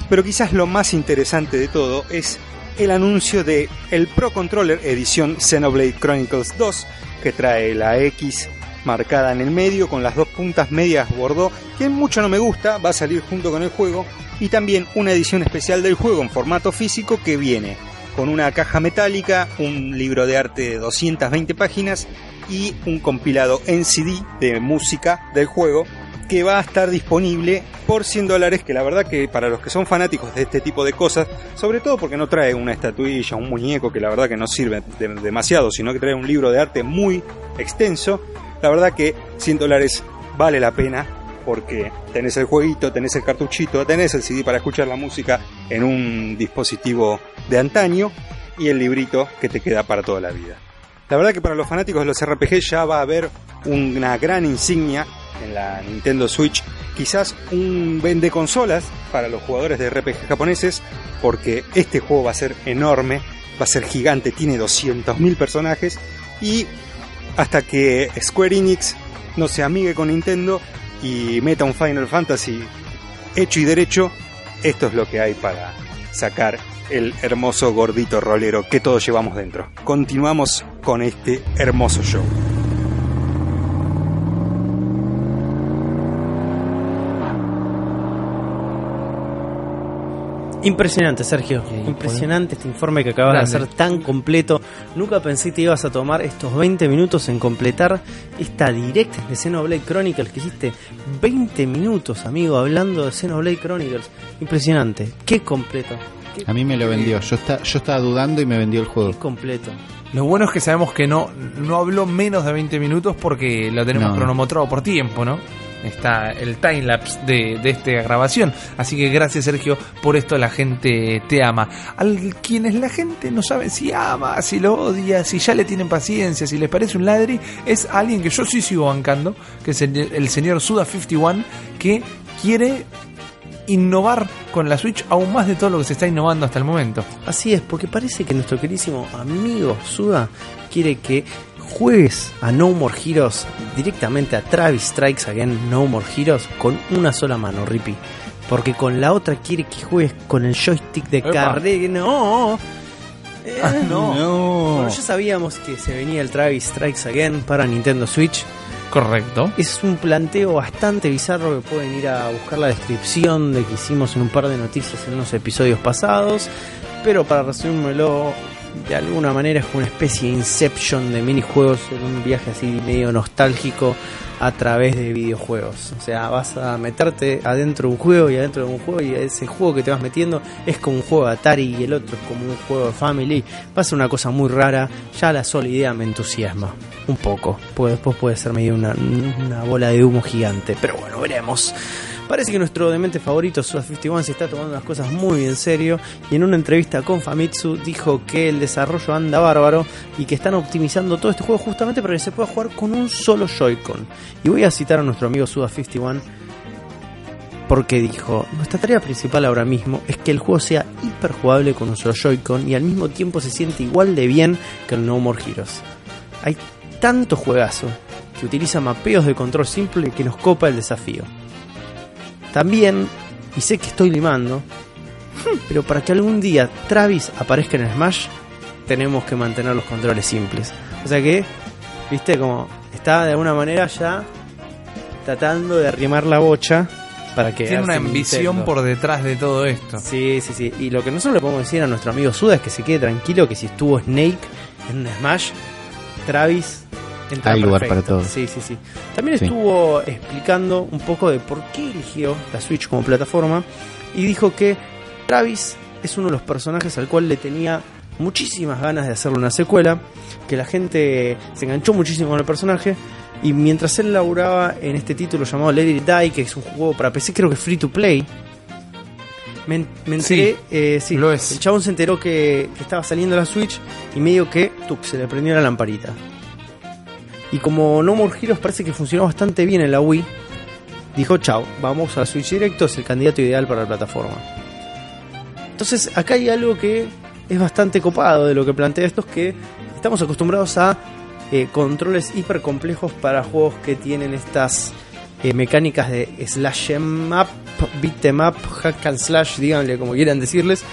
Pero quizás lo más interesante de todo es el anuncio de el Pro Controller edición Xenoblade Chronicles 2 que trae la X marcada en el medio con las dos puntas medias bordó, que mucho no me gusta, va a salir junto con el juego, y también una edición especial del juego en formato físico que viene con una caja metálica, un libro de arte de 220 páginas y un compilado en CD de música del juego que va a estar disponible por 100 dólares, que la verdad que para los que son fanáticos de este tipo de cosas, sobre todo porque no trae una estatuilla, un muñeco que la verdad que no sirve demasiado, sino que trae un libro de arte muy extenso, la verdad que 100 dólares vale la pena porque tenés el jueguito, tenés el cartuchito, tenés el CD para escuchar la música en un dispositivo de antaño y el librito que te queda para toda la vida. La verdad que para los fanáticos de los RPG ya va a haber una gran insignia en la Nintendo Switch, quizás un vende consolas para los jugadores de RPG japoneses, porque este juego va a ser enorme, va a ser gigante, tiene 200.000 personajes y hasta que Square Enix no se amigue con Nintendo y meta un Final Fantasy hecho y derecho, esto es lo que hay para sacar el hermoso gordito rolero que todos llevamos dentro. Continuamos con este hermoso show. Impresionante, Sergio. Impresionante este informe que acabas de hacer tan completo. Nunca pensé que ibas a tomar estos 20 minutos en completar esta direct de Xenoblade Chronicles que hiciste 20 minutos, amigo, hablando de Xenoblade Chronicles. Impresionante. Qué completo. A mí me lo vendió. Yo, está, yo estaba dudando y me vendió el juego. Qué completo. Lo bueno es que sabemos que no, no habló menos de 20 minutos porque lo tenemos No. cronometrado por tiempo, ¿no? Está el timelapse de, de esta grabación. Así que gracias, Sergio, por esto la gente te ama. Al quienes la gente no sabe si ama, si lo odia, si ya le tienen paciencia, si les parece un ladri, es alguien que yo sí sigo bancando, que es el, el señor Suda51, que quiere innovar con la Switch aún más de todo lo que se está innovando hasta el momento. Así es, porque parece que nuestro queridísimo amigo Suda quiere que juegues a No More Heroes directamente a Travis Strikes Again No More Heroes con una sola mano, Rippy. Porque con la otra quiere que juegues con el joystick de carrera. No. Eh, Ah, no. Bueno, ya sabíamos que se venía el Travis Strikes Again para Nintendo Switch. Correcto. Es un planteo bastante bizarro que pueden ir a buscar la descripción de que hicimos en un par de noticias en unos episodios pasados. Pero para resumírmelo, de alguna manera es una especie de Inception de minijuegos en un viaje así medio nostálgico a través de videojuegos. O sea, vas a meterte adentro de un juego y adentro de un juego y ese juego que te vas metiendo es como un juego de Atari y el otro es como un juego de Family. Va a ser una cosa muy rara. Ya la sola idea me entusiasma. Un poco. Porque después puede ser medio una, una bola de humo gigante. Pero bueno, veremos. Parece que nuestro demente favorito, Suda 51, se está tomando las cosas muy en serio y en una entrevista con Famitsu dijo que el desarrollo anda bárbaro y que están optimizando todo este juego justamente para que se pueda jugar con un solo Joy-Con. Y voy a citar a nuestro amigo Suda 51 porque dijo, nuestra tarea principal ahora mismo es que el juego sea hiper jugable con solo Joy-Con y al mismo tiempo se siente igual de bien que el No More Heroes. Hay tanto juegazo que utiliza mapeos de control simple que nos copa el desafío. También, y sé que estoy limando, pero para que algún día Travis aparezca en Smash, tenemos que mantener los controles simples. O sea que, viste, como está de alguna manera ya tratando de arrimar la bocha para que Tiene una ambición por detrás de todo esto. Sí, sí, sí. Y lo que nosotros le podemos decir a nuestro amigo Suda es que se quede tranquilo que si estuvo Snake en un Smash, Travis entra Hay lugar perfecto. para todos. Sí, sí, sí. También Sí. estuvo explicando un poco de por qué eligió la Switch como plataforma y dijo que Travis es uno de los personajes al cual le tenía muchísimas ganas de hacerle una secuela, que la gente se enganchó muchísimo con el personaje y mientras él laburaba en este título llamado It Die, que es un juego para PC, creo que es free to play, me, me enteré, Sí, eh, sí, lo es. el chabón se enteró que, que estaba saliendo la Switch y medio que tuc, se le prendió la lamparita. Y como No More Heroes parece que funcionó bastante bien en la Wii, dijo chao, vamos a Switch directo, es el candidato ideal para la plataforma. Entonces acá hay algo que es bastante copado de lo que plantea esto, es que estamos acostumbrados a eh, controles hiper complejos para juegos que tienen estas eh, mecánicas de slash em up, beat em up, hack and slash, díganle como quieran decirles.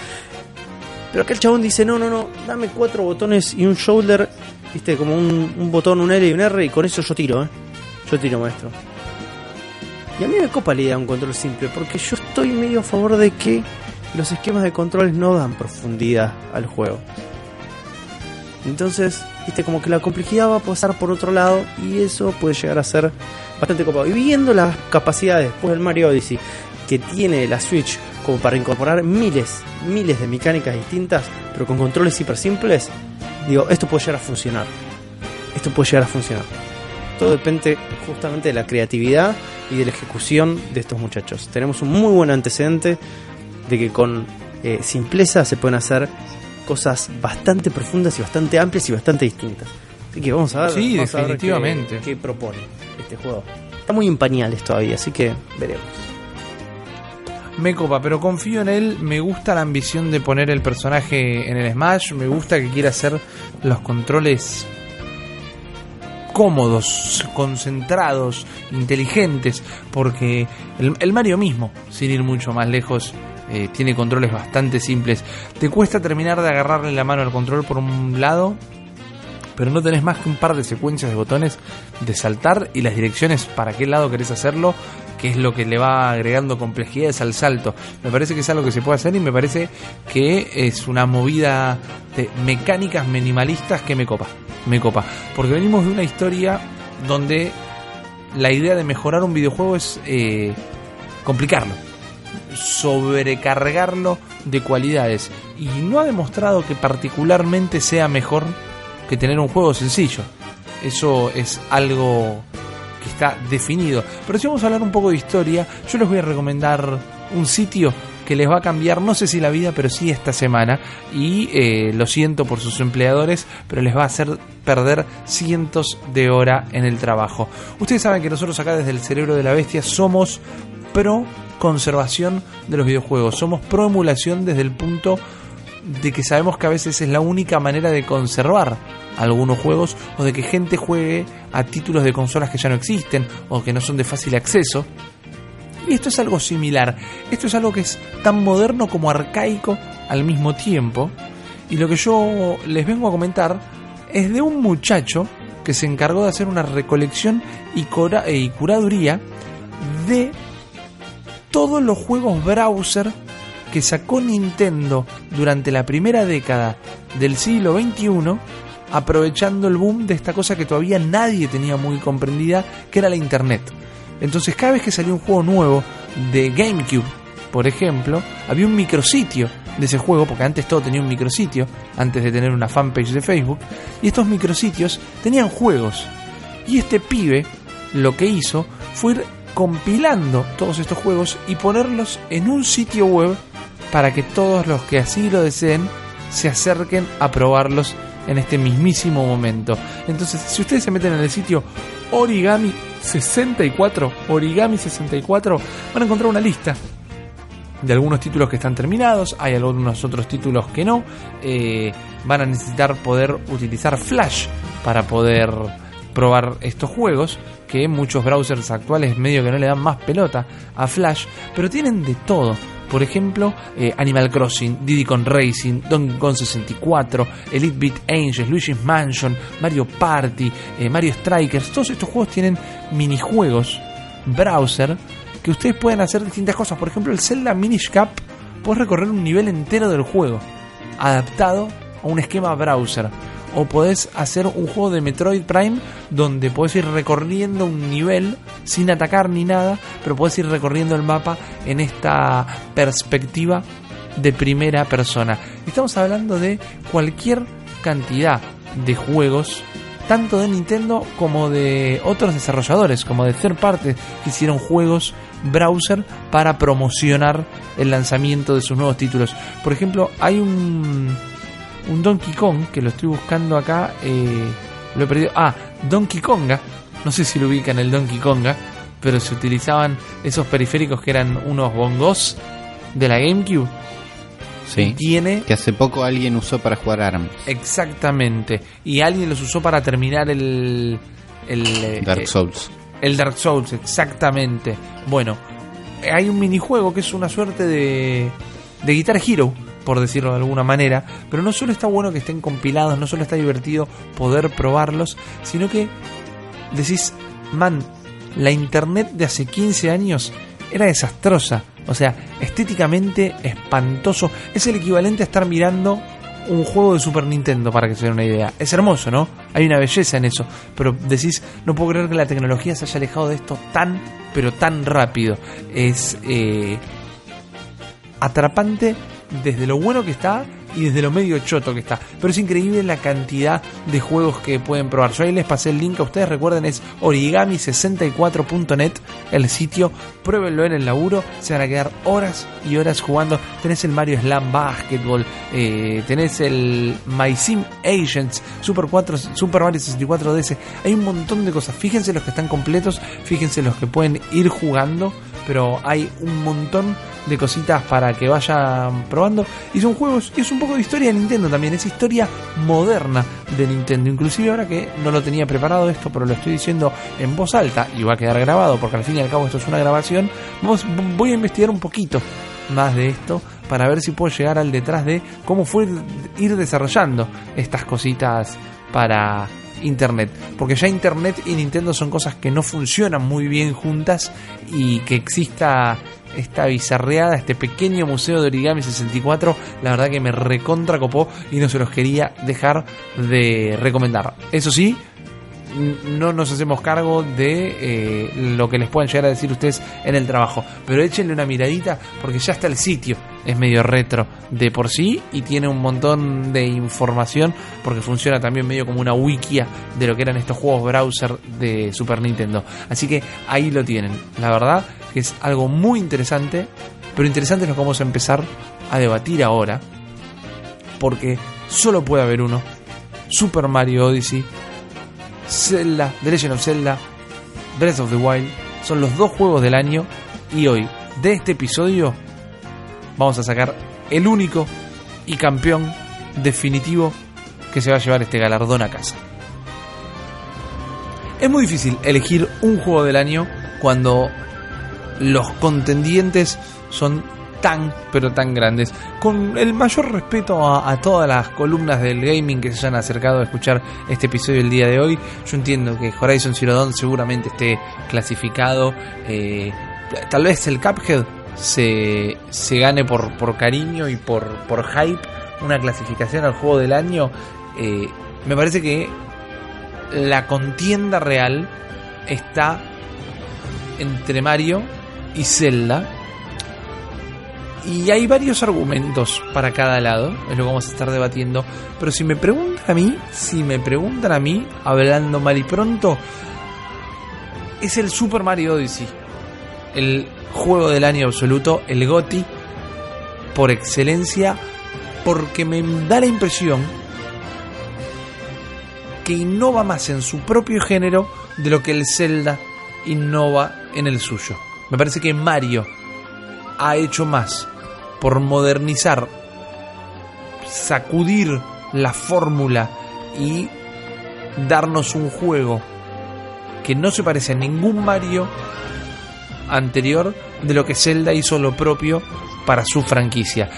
Pero acá el chabón dice, no, no, no, dame cuatro botones y un shoulder, viste, como un, botón, un L y un R, y con eso yo tiro, ¿eh? Yo tiro, maestro. Y a mí me copa la idea de un control simple, porque yo estoy medio a favor de que los esquemas de controles no dan profundidad al juego. Entonces, viste, como que la complejidad va a pasar por otro lado y eso puede llegar a ser bastante copado. Y viendo las capacidades después del Mario Odyssey que tiene la Switch como para incorporar miles, miles de mecánicas distintas, pero con controles hiper simples, digo, esto puede llegar a funcionar. Esto puede llegar a funcionar. Todo depende justamente de la creatividad y de la ejecución de estos muchachos. Tenemos un muy buen antecedente de que con eh, simpleza se pueden hacer cosas bastante profundas y bastante amplias y bastante distintas. Así que vamos a ver, Sí, vamos a ver definitivamente. qué, qué propone este juego. Está muy en pañales todavía, así que veremos. Me copa, pero confío en él. Me gusta la ambición de poner el personaje en el Smash. Me gusta que quiera hacer los controles cómodos, concentrados, inteligentes. Porque el, Mario mismo, sin ir mucho más lejos, eh, tiene controles bastante simples. Te cuesta terminar de agarrarle la mano al control por un lado. Pero no tenés más que un par de secuencias de botones de saltar y las direcciones para qué lado querés hacerlo que es lo que le va agregando complejidades al salto. Me parece que es algo que se puede hacer y me parece que es una movida de mecánicas minimalistas que me copa. Me copa. Porque venimos de una historia donde la idea de mejorar un videojuego es eh, complicarlo, sobrecargarlo de cualidades. Y no ha demostrado que particularmente sea mejor que tener un juego sencillo. Eso es algo que está definido. Pero si vamos a hablar un poco de historia, yo les voy a recomendar un sitio que les va a cambiar, no sé si la vida, pero sí esta semana. Y eh, lo siento por sus empleadores, pero les va a hacer perder cientos de horas en el trabajo. Ustedes saben que nosotros acá desde el cerebro de la bestia somos pro conservación de los videojuegos, somos pro emulación desde el punto de que sabemos que a veces es la única manera de conservar algunos juegos o de que gente juegue a títulos de consolas que ya no existen o que no son de fácil acceso. Y esto es algo similar. Esto es algo que es tan moderno como arcaico al mismo tiempo. Y lo que yo les vengo a comentar es de un muchacho que se encargó de hacer una recolección y, y curaduría de todos los juegos browser que sacó Nintendo durante la primera década del siglo XXI aprovechando el boom de esta cosa que todavía nadie tenía muy comprendida, que era la internet. Entonces cada vez que salía un juego nuevo de GameCube, por ejemplo, había un micrositio de ese juego, porque antes todo tenía un micrositio, antes de tener una fanpage de Facebook, y estos micrositios tenían juegos. Y este pibe lo que hizo fue ir compilando todos estos juegos y ponerlos en un sitio web para que todos los que así lo deseen se acerquen a probarlos en este mismísimo momento. Entonces, si ustedes se meten en el sitio Origami 64, Origami 64, van a encontrar una lista de algunos títulos que están terminados, hay algunos otros títulos que no. Eh, van a necesitar poder utilizar Flash para poder probar estos juegos, que muchos browsers actuales medio que no le dan más pelota a Flash, pero tienen de todo. Por ejemplo, eh, Animal Crossing, Diddy Kong Racing, Donkey Kong 64, Elite Beat Angels, Luigi's Mansion, Mario Party, eh, Mario Strikers. Todos estos juegos tienen minijuegos browser que ustedes pueden hacer distintas cosas. Por ejemplo, el Zelda Minish Cap, puedes recorrer un nivel entero del juego, adaptado a un esquema browser. O podés hacer un juego de Metroid Prime donde podés ir recorriendo un nivel sin atacar ni nada, pero podés ir recorriendo el mapa en esta perspectiva de primera persona. Estamos hablando de cualquier cantidad de juegos tanto de Nintendo como de otros desarrolladores, como de third que hicieron juegos browser para promocionar el lanzamiento de sus nuevos títulos. Por ejemplo, hay un, un Donkey Kong que lo estoy buscando acá, eh, lo he perdido. Ah, Donkey Konga, no sé si lo ubican el Donkey Konga, pero se utilizaban esos periféricos que eran unos bongos de la GameCube. Sí. Tiene Que hace poco alguien usó para jugar ARMS. Exactamente. Y alguien los usó para terminar el. el eh, Dark Souls. El Dark Souls, exactamente. Bueno, hay un minijuego que es una suerte de. de Guitar Hero, por decirlo de alguna manera. Pero no solo está bueno que estén compilados, no solo está divertido poder probarlos, sino que decís, man, la internet de hace 15 años era desastrosa. O sea, estéticamente espantoso. Es el equivalente a estar mirando un juego de Super Nintendo, para que se den una idea. Es hermoso, ¿no? Hay una belleza en eso. Pero decís, no puedo creer que la tecnología se haya alejado de esto tan, pero tan rápido. Es eh, atrapante desde lo bueno que está y desde lo medio choto que está. Pero es increíble la cantidad de juegos que pueden probar. Yo ahí les pasé el link a ustedes, recuerden es origami64.net, el sitio, pruébenlo en el laburo, se van a quedar horas y horas jugando. Tenés el Mario Slam Basketball, eh, tenés el My Sim Agents, Super 4, Super Mario 64 DS, hay un montón de cosas. Fíjense los que están completos, fíjense los que pueden ir jugando, pero hay un montón de cositas para que vayan probando. Y son juegos, y es un poco de historia de Nintendo también, es historia moderna de Nintendo. Inclusive ahora que no lo tenía preparado esto, pero lo estoy diciendo en voz alta y va a quedar grabado, porque al fin y al cabo esto es una grabación, vamos, voy a investigar un poquito más de esto para ver si puedo llegar al detrás de cómo fue ir desarrollando estas cositas para Internet. Porque ya Internet y Nintendo son cosas que no funcionan muy bien juntas y que exista esta bizarreada, este pequeño museo de origami 64, la verdad que me recontra copó y no se los quería dejar de recomendar. Eso sí, no nos hacemos cargo de eh, lo que les puedan llegar a decir ustedes en el trabajo. Pero échenle una miradita porque ya está el sitio. Es medio retro de por sí y tiene un montón de información porque funciona también medio como una wikia de lo que eran estos juegos browser de Super Nintendo. Así que ahí lo tienen. La verdad que es algo muy interesante. Pero interesante que vamos a empezar a debatir ahora. Porque solo puede haber uno. Super Mario Odyssey Zelda, The Legend of Zelda, Breath of the Wild, son los dos juegos del año y hoy, de este episodio, vamos a sacar el único y campeón definitivo que se va a llevar este galardón a casa. Es muy difícil elegir un juego del año cuando los contendientes son tan, pero tan grandes. Con el mayor respeto a, todas las columnas del gaming que se hayan acercado a escuchar este episodio el día de hoy, yo entiendo que Horizon Zero Dawn seguramente esté clasificado. Eh, tal vez el Cuphead se, se gane por, por cariño y por, por hype una clasificación al juego del año. Eh, Me parece que la contienda real está entre Mario y Zelda. Y hay varios argumentos para cada lado, es lo que vamos a estar debatiendo. Pero si me preguntan a mí, si me preguntan a mí, hablando mal y pronto, es el Super Mario Odyssey. El juego del año absoluto, el GOTI, por excelencia, porque me da la impresión que innova más en su propio género de lo que el Zelda innova en el suyo. Me parece que Mario ha hecho más por modernizar, sacudir la fórmula y darnos un juego que no se parece a ningún Mario anterior de lo que Zelda hizo lo propio para su franquicia.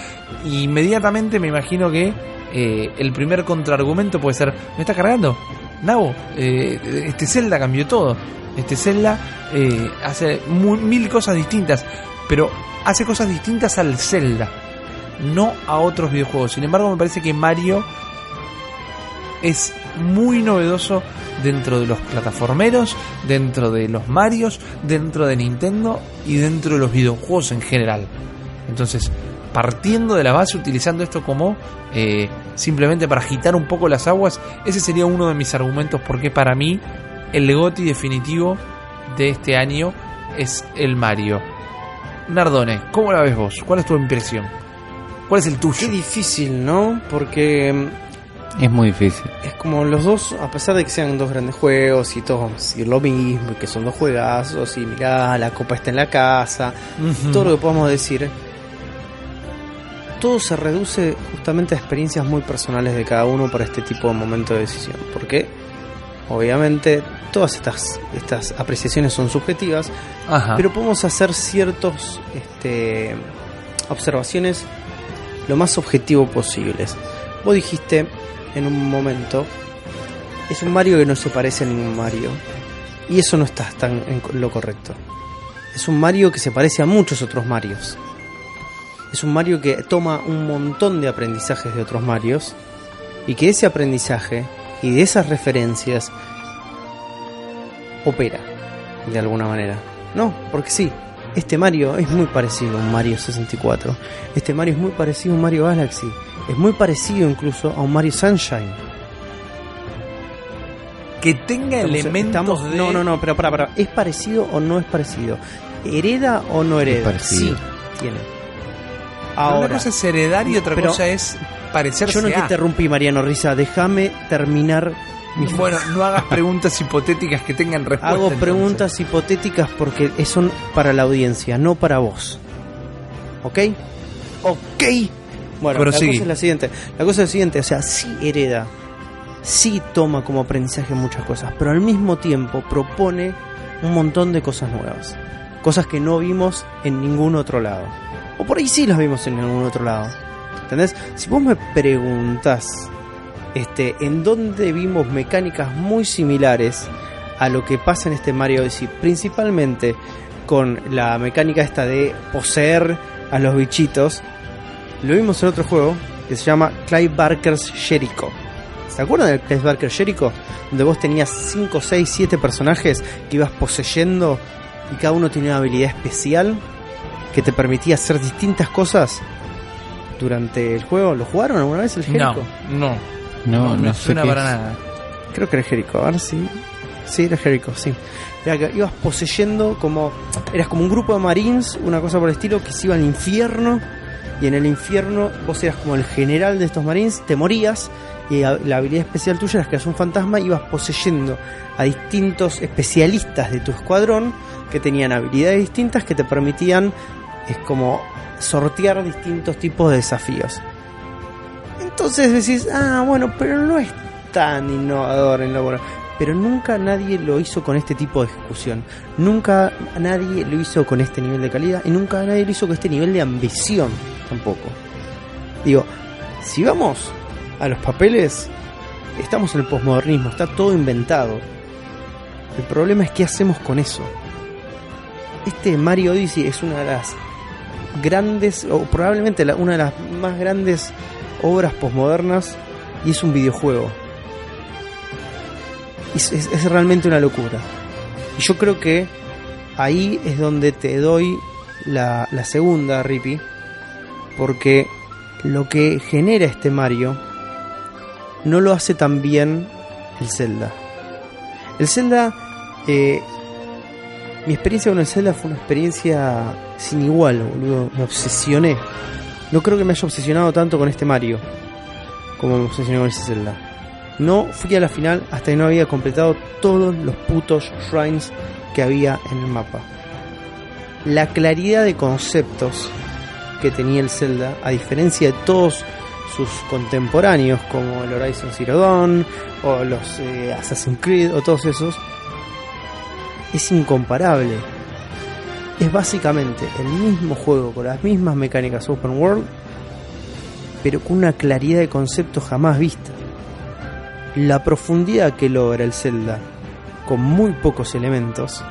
Inmediatamente me imagino que eh, el primer contraargumento puede ser, ¿me está cargando? Nabo, eh, este Zelda cambió todo. Este Zelda eh, hace mil cosas distintas, pero hace cosas distintas al Zelda, no a otros videojuegos. Sin embargo, me parece que Mario es muy novedoso dentro de los plataformeros, dentro de los Marios, dentro de Nintendo y dentro de los videojuegos en general. Entonces, partiendo de la base, utilizando esto como eh, simplemente para agitar un poco las aguas, ese sería uno de mis argumentos porque para mí el GOTI definitivo de este año es el Mario. Nardone, ¿cómo la ves vos? ¿Cuál es tu impresión? ¿Cuál es el Qué tuyo? difícil, ¿no? Porque mm, Es muy difícil. es como los dos, a pesar de que sean dos grandes juegos y todos vamos a decir lo mismo, y que son dos juegazos, y mirá, la copa está en la casa, todo lo que podamos decir, todo se reduce justamente a experiencias muy personales de cada uno para este tipo de momento de decisión. Porque, obviamente, todas estas, estas apreciaciones son subjetivas, Ajá. pero podemos hacer ciertos este, observaciones lo más objetivo posibles. Vos dijiste en un momento, es un Mario que no se parece a ningún Mario. Y eso no está tan en lo correcto. Es un Mario que se parece a muchos otros Marios. Es un Mario que toma un montón de aprendizajes de otros Marios. Y que ese aprendizaje y de esas referencias opera de alguna manera. No, porque sí, este Mario es muy parecido a un Mario 64. Este Mario es muy parecido a un Mario Galaxy. Es muy parecido incluso a un Mario Sunshine. que tenga elementos estamos- de... No, no, no, pero para, para. ¿Es parecido o no es parecido? ¿Hereda o no hereda? parecido. Sí, tiene. Una Ahora, cosa es heredar y otra Pero- cosa es parecerse yo no te interrumpí, Mariano Risa. Déjame terminar mi Bueno, no hagas preguntas hipotéticas que tengan respuesta. Hago entonces. preguntas hipotéticas porque son para la audiencia, no para vos. ¿Ok? ¿Ok? Bueno, la Prosigue. cosa es la siguiente. La cosa es la siguiente, o sea, sí hereda, sí toma como aprendizaje muchas cosas, pero al mismo tiempo propone un montón de cosas nuevas. Cosas que no vimos en ningún otro lado. O por ahí sí las vimos en ningún otro lado. ¿Entendés? Si vos me preguntás este, en dónde vimos mecánicas muy similares a lo que pasa en este Mario Odyssey, principalmente con la mecánica esta de poseer a los bichitos, lo vimos en otro juego que se llama Clive Barker's Jericho. ¿Se acuerdan del Clive Barker Jericho? Donde vos tenías 5, 6, 7 personajes que ibas poseyendo y cada uno tenía una habilidad especial que te permitía hacer distintas cosas durante el juego. ¿Lo jugaron alguna vez el Jericho? No, no. No, no, sé suena para es. nada. Creo que era Jericho, a ver si. Sí, era Jericho, sí. Era que ibas poseyendo como. Eras como un grupo de marines, una cosa por el estilo, que se iba al infierno. Y en el infierno vos eras como el general de estos marines, te morías. Y la habilidad especial tuya era que eras un fantasma, ibas poseyendo a distintos especialistas de tu escuadrón que tenían habilidades distintas que te permitían, es como sortear distintos tipos de desafíos. Entonces decís, ah, bueno, pero no es tan innovador en lo Pero nunca nadie lo hizo con este tipo de ejecución. Nunca nadie lo hizo con este nivel de calidad. Y nunca nadie lo hizo con este nivel de ambición tampoco. Digo, si vamos a los papeles, estamos en el posmodernismo, está todo inventado. El problema es qué hacemos con eso. Este Mario Odyssey es una de las grandes, o probablemente una de las más grandes obras posmodernas y es un videojuego. es, es- es realmente una locura. Y yo creo que ahí es donde te doy la, la segunda, Rippy, porque lo que genera este Mario no lo hace tan bien el Zelda. El Zelda, eh, mi experiencia con el Zelda fue una experiencia sin igual, boludo. Me obsesioné. No creo que me haya obsesionado tanto con este Mario como me obsesioné con ese Zelda. No fui a la final hasta que no había completado todos los putos shrines que había en el mapa. La claridad de conceptos que tenía el Zelda, a diferencia de todos sus contemporáneos como el Horizon Zero Dawn o los eh, Assassin's Creed o todos esos, es incomparable. Es básicamente el mismo juego con las mismas mecánicas open world, pero con una claridad de concepto jamás vista. La profundidad que logra el Zelda con muy pocos elementos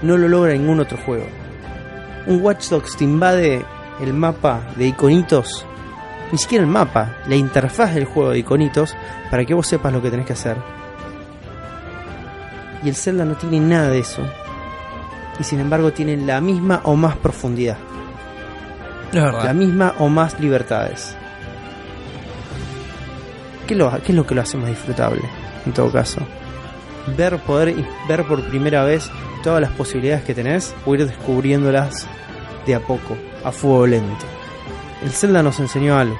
no lo logra ningún otro juego. Un Watch Dogs te invade el mapa de iconitos, ni siquiera el mapa, la interfaz del juego de iconitos para que vos sepas lo que tenés que hacer. Y el Zelda no tiene nada de eso. Y sin embargo tiene la misma o más profundidad, verdad. la misma o más libertades. ¿Qué, lo, ¿Qué es lo que lo hace más disfrutable? En todo caso, ver poder ver por primera vez todas las posibilidades que tenés o ir descubriéndolas de a poco, a fuego lento. El Zelda nos enseñó algo,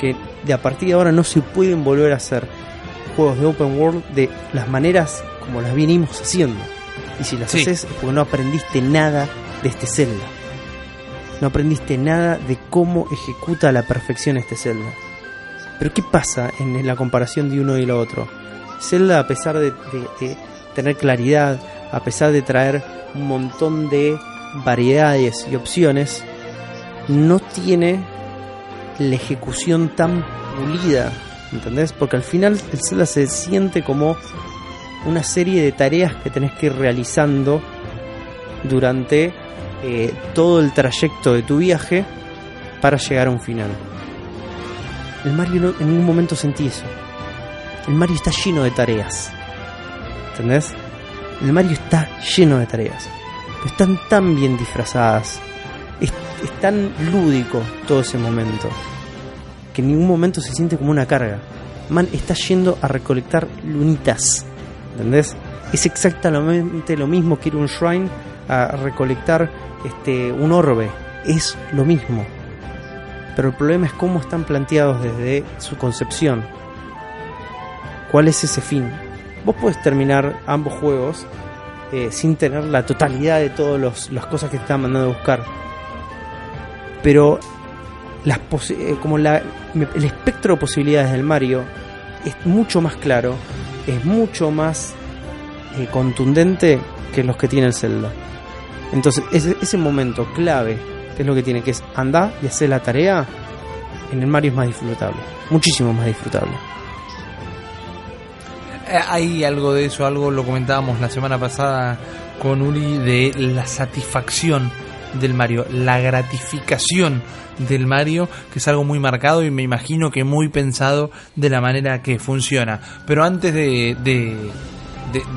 que de a partir de ahora no se pueden volver a hacer juegos de open world de las maneras como las vinimos haciendo. Y si las Sí. haces es porque no aprendiste nada de este Zelda. No aprendiste nada de cómo ejecuta a la perfección este Zelda. Pero ¿qué pasa en la comparación de uno y lo otro? Zelda, a pesar de, de- de tener claridad, a pesar de traer un montón de variedades y opciones, no tiene la ejecución tan pulida, ¿entendés? Porque al final el Zelda se siente como una serie de tareas que tenés que ir realizando durante eh, todo el trayecto de tu viaje para llegar a un final. El Mario no, en ningún momento sentí eso. El Mario está lleno de tareas. ¿Entendés? El Mario está lleno de tareas. Pero están tan bien disfrazadas. Es, es tan lúdico todo ese momento. Que en ningún momento se siente como una carga. Man está yendo a recolectar lunitas. ¿Entendés? Es exactamente lo mismo que ir a un shrine a recolectar este, un orbe. Es lo mismo. Pero el problema es cómo están planteados desde su concepción. ¿Cuál es ese fin? Vos podés terminar ambos juegos eh, sin tener la totalidad de todas las cosas que te están mandando a buscar. Pero las eh, como el espectro de posibilidades del Mario es mucho más claro, es mucho más eh, contundente que los que tiene el Zelda. Entonces, ese, ese momento clave, que es lo que tiene, que es andar y hacer la tarea, en el Mario es más disfrutable. Muchísimo más disfrutable. Eh, Hay algo de eso, algo lo comentábamos la semana pasada con Uri de la satisfacción del Mario, la gratificación del Mario, que es algo muy marcado y me imagino que muy pensado de la manera que funciona. Pero antes de, de,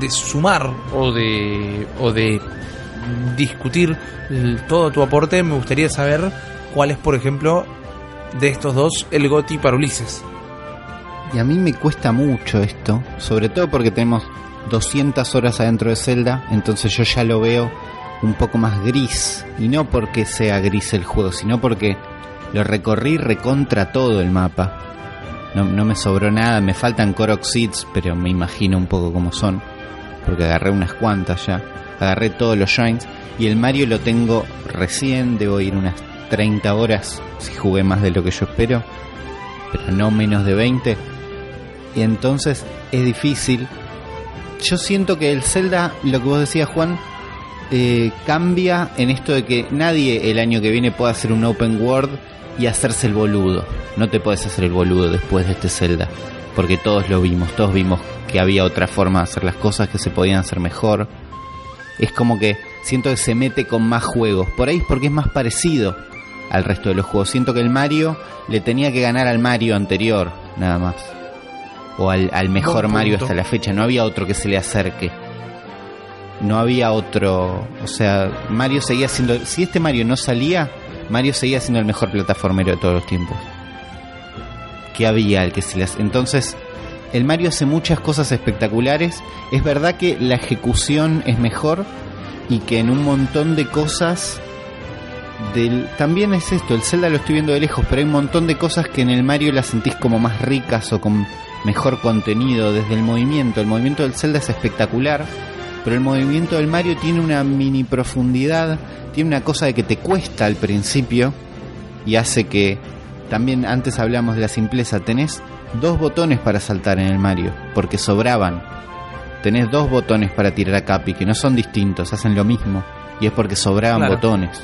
de- sumar o de, o de discutir todo tu aporte, me gustaría saber cuál es, por ejemplo, de estos dos, el Goti para Ulises. Y a mí me cuesta mucho esto, sobre todo porque tenemos 200 horas adentro de Zelda, entonces yo ya lo veo un poco más gris. Y no porque sea gris el juego, sino porque lo recorrí recontra todo el mapa. No, no me sobró nada, me faltan Korok Seeds, pero me imagino un poco cómo son, porque agarré unas cuantas ya. Agarré todos los shines y el Mario lo tengo recién, debo ir unas 30 horas si jugué más de lo que yo espero, pero no menos de 20 y entonces es difícil. Yo siento que el Zelda, lo que vos decías Juan, eh, cambia en esto de que nadie el año que viene puede hacer un open world y hacerse el boludo. No te puedes hacer el boludo después de este Zelda, porque todos lo vimos, todos vimos que había otra forma de hacer las cosas, que se podían hacer mejor. Es como que siento que se mete con más juegos. Por ahí es porque es más parecido al resto de los juegos. Siento que el Mario le tenía que ganar al Mario anterior, nada más. o al, al mejor Mario hasta la fecha. No había otro que se le acerque. No había otro. O sea, Mario seguía siendo. Si este Mario no salía, Mario seguía siendo el mejor plataformero de todos los tiempos. Que había el que le hace- Entonces, el Mario hace muchas cosas espectaculares. Es verdad que la ejecución es mejor y que en un montón de cosas del también es esto, el Zelda lo estoy viendo de lejos, pero hay un montón de cosas que en el Mario las sentís como más ricas o con mejor contenido desde el movimiento. El movimiento del Zelda es espectacular, pero el movimiento del Mario tiene una mini profundidad, tiene una cosa de que te cuesta al principio y hace que también antes hablamos de la simpleza, tenés dos botones para saltar en el Mario, porque sobraban. Tenés dos botones para tirar a Capi, que no son distintos, hacen lo mismo. Y es porque sobraban Claro. botones.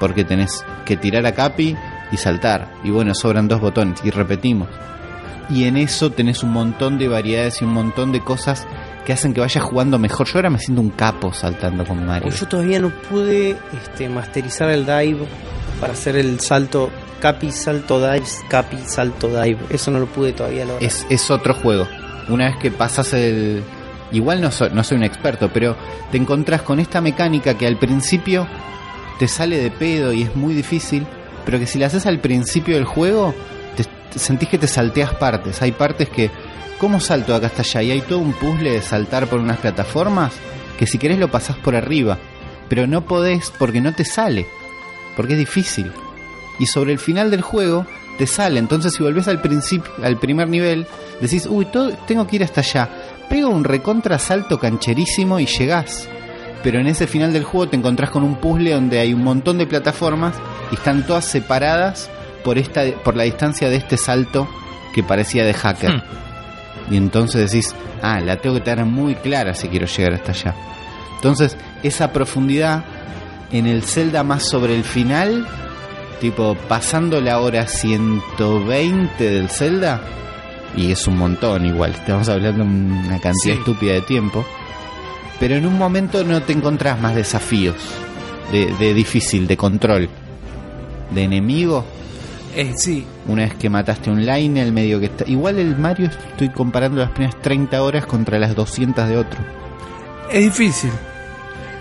Porque tenés que tirar a Capi y saltar. Y bueno, sobran dos botones y repetimos. Y en eso tenés un montón de variedades y un montón de cosas que hacen que vayas jugando mejor. Yo ahora me siento un capo saltando con Mario. Yo todavía no pude este, masterizar el dive para hacer el salto capi, salto dive, capi, salto dive. Eso no lo pude todavía lograr. es, es otro juego. Una vez que pasas el... Igual no soy, no soy un experto, pero te encontrás con esta mecánica que al principio te sale de pedo y es muy difícil, pero que si la haces al principio del juego, te, te sentís que te salteas partes. Hay partes que, ¿cómo salto de acá hasta allá? Y hay todo un puzzle de saltar por unas plataformas que si querés lo pasás por arriba, pero no podés porque no te sale, porque es difícil. Y sobre el final del juego te sale, entonces si volvés al principio, al primer nivel, decís, uy, todo, tengo que ir hasta allá. Pega un recontra salto cancherísimo y llegás. Pero en ese final del juego te encontrás con un puzzle donde hay un montón de plataformas y están todas separadas por esta por la distancia de este salto que parecía de hacker. Hmm. Y entonces decís, ah, la tengo que tener muy clara si quiero llegar hasta allá. Entonces, esa profundidad en el Zelda más sobre el final, tipo pasando la hora 120 del Zelda, y es un montón igual, estamos hablando de una cantidad Sí. estúpida de tiempo, pero en un momento no te encontrás más desafíos de, de difícil, de control, de enemigo. Eh, sí, Una vez que mataste un line, el medio que está. Igual el Mario estoy comparando las primeras 30 horas contra las 200 de otro. es difícil.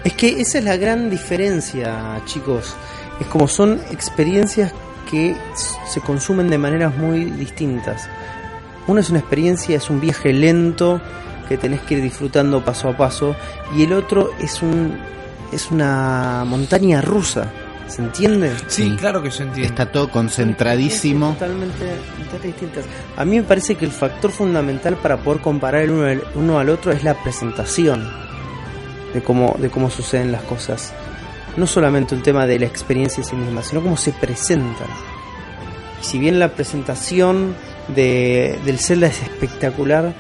Es que esa es la gran diferencia, chicos. Es como son experiencias que se consumen de maneras muy distintas. Una es una experiencia, es un viaje lento que tenés que ir disfrutando paso a paso y el otro es un es una montaña rusa, ¿se entiende? Sí, Sí. claro que yo entiendo. Está todo concentradísimo. Totalmente, totalmente distintas. A mí me parece que el factor fundamental para poder comparar el uno, al- uno al otro es la presentación de cómo, de cómo suceden las cosas. No solamente un tema de la experiencia en sí misma, sino cómo se presentan. Y si bien la presentación de, del Zelda es espectacular,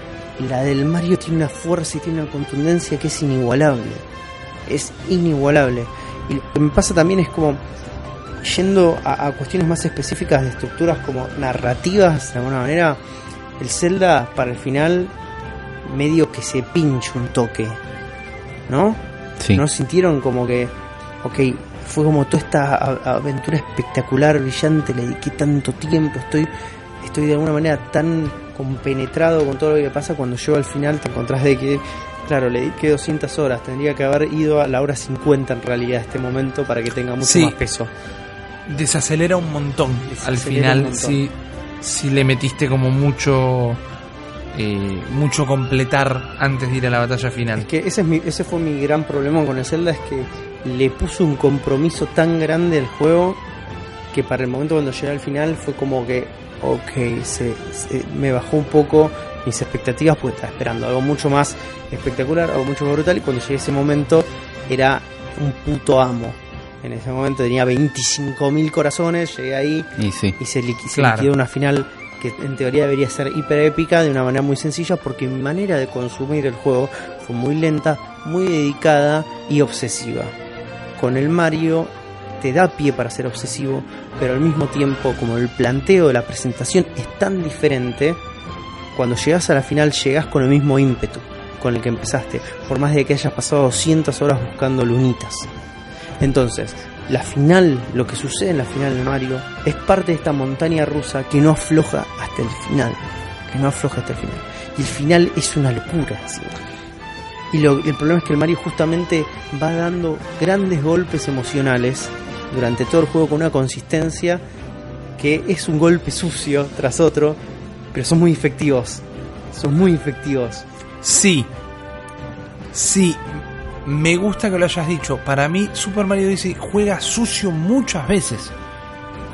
la del Mario tiene una fuerza y tiene una contundencia que es inigualable. Es inigualable. Y lo que me pasa también es como yendo a, a cuestiones más específicas de estructuras como narrativas, de alguna manera, el Zelda para el final medio que se pincha un toque, ¿no? Sí. ¿No sintieron como que, ok, fue como toda esta aventura espectacular, brillante, le dediqué tanto tiempo, estoy, estoy de alguna manera tan compenetrado con todo lo que pasa cuando llego al final te encontrás de que, claro, le dediqué 200 horas, tendría que haber ido a la hora 50 en realidad a este momento para que tenga mucho Sí. más peso. Desacelera un montón al final. montón. Si, si le metiste como mucho. eh, mucho completar antes de ir a la batalla final. Es que ese, es mi, ese fue mi gran problema con el Zelda, es que le puso un compromiso tan grande al juego que para el momento cuando llegué al final fue como que, ok, se, se- me bajó un poco mis expectativas porque estaba esperando algo mucho más espectacular, algo mucho más brutal y cuando llegué a ese momento era un puto amo. En ese momento tenía 25.000 corazones, llegué ahí Y sí. y se, liqui- se Claro. liquidó una final que en teoría debería ser hiper épica de una manera muy sencilla porque mi manera de consumir el juego fue muy lenta, muy dedicada y obsesiva. Con el Mario te da pie para ser obsesivo, pero al mismo tiempo como el planteo de la presentación es tan diferente, cuando llegas a la final llegas con el mismo ímpetu con el que empezaste, por más de que hayas pasado 200 horas buscando lunitas. Entonces, la final, lo que sucede en la final de Mario, es parte de esta montaña rusa que no afloja hasta el final. y no afloja hasta el final. Y el final es una locura. así. Y lo- el problema es que el Mario justamente va dando grandes golpes emocionales durante todo el juego con una consistencia que es un golpe sucio tras otro, pero son muy efectivos. Son muy efectivos. Sí. Sí. Me gusta que lo hayas dicho. Para mí, Super Mario Odyssey juega sucio muchas veces.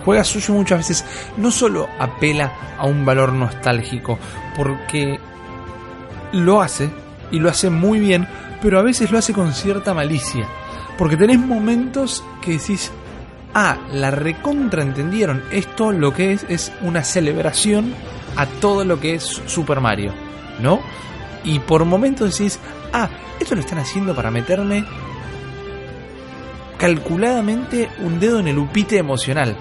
Juega sucio muchas veces. No solo apela a un valor nostálgico, porque lo hace, y lo hace muy bien, pero a veces lo hace con cierta malicia. Porque tenés momentos que decís, ah, la recontra entendieron. Esto lo que es es una celebración a todo lo que es Super Mario, ¿no? Y por momentos decís, ah, esto lo están haciendo para meterme calculadamente un dedo en el upite emocional.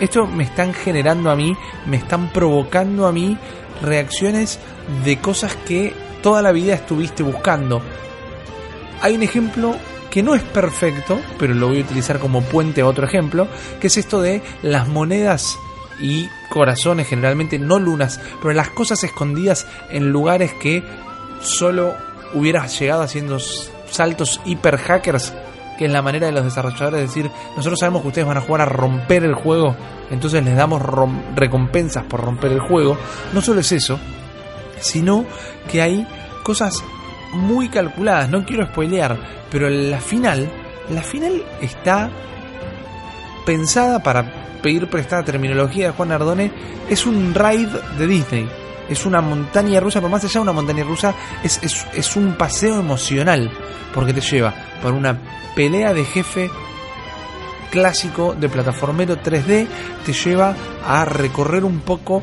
Esto me están generando a mí, me están provocando a mí reacciones de cosas que toda la vida estuviste buscando. Hay un ejemplo que no es perfecto, pero lo voy a utilizar como puente a otro ejemplo, que es esto de las monedas y corazones, generalmente no lunas, pero las cosas escondidas en lugares que solo hubieras llegado haciendo saltos hiper hackers, que es la manera de los desarrolladores de decir, nosotros sabemos que ustedes van a jugar a romper el juego, entonces les damos recompensas por romper el juego. No solo es eso, sino que hay cosas muy calculadas, no quiero spoilear, pero la final, la final está pensada para pedir prestada terminología de Juan Ardone, es un raid de Disney. Es una montaña rusa, pero más allá de una montaña rusa, es, es, es un paseo emocional. Porque te lleva por una pelea de jefe clásico de plataformero 3D, te lleva a recorrer un poco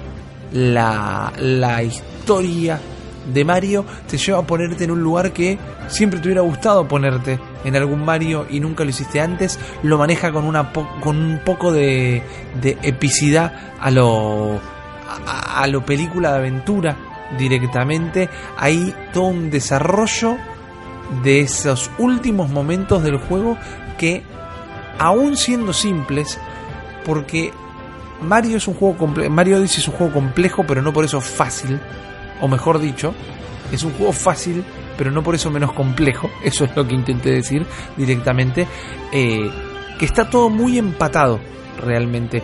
la, la historia de Mario, te lleva a ponerte en un lugar que siempre te hubiera gustado ponerte en algún Mario y nunca lo hiciste antes, lo maneja con, una po- con un poco de, de epicidad a lo, a, lo película de aventura directamente, hay todo un desarrollo de esos últimos momentos del juego que aún siendo simples porque Mario es un juego comple- Mario Odyssey es un juego complejo pero no por eso fácil o mejor dicho es un juego fácil pero no por eso menos complejo eso es lo que intenté decir directamente eh, que está todo muy empatado realmente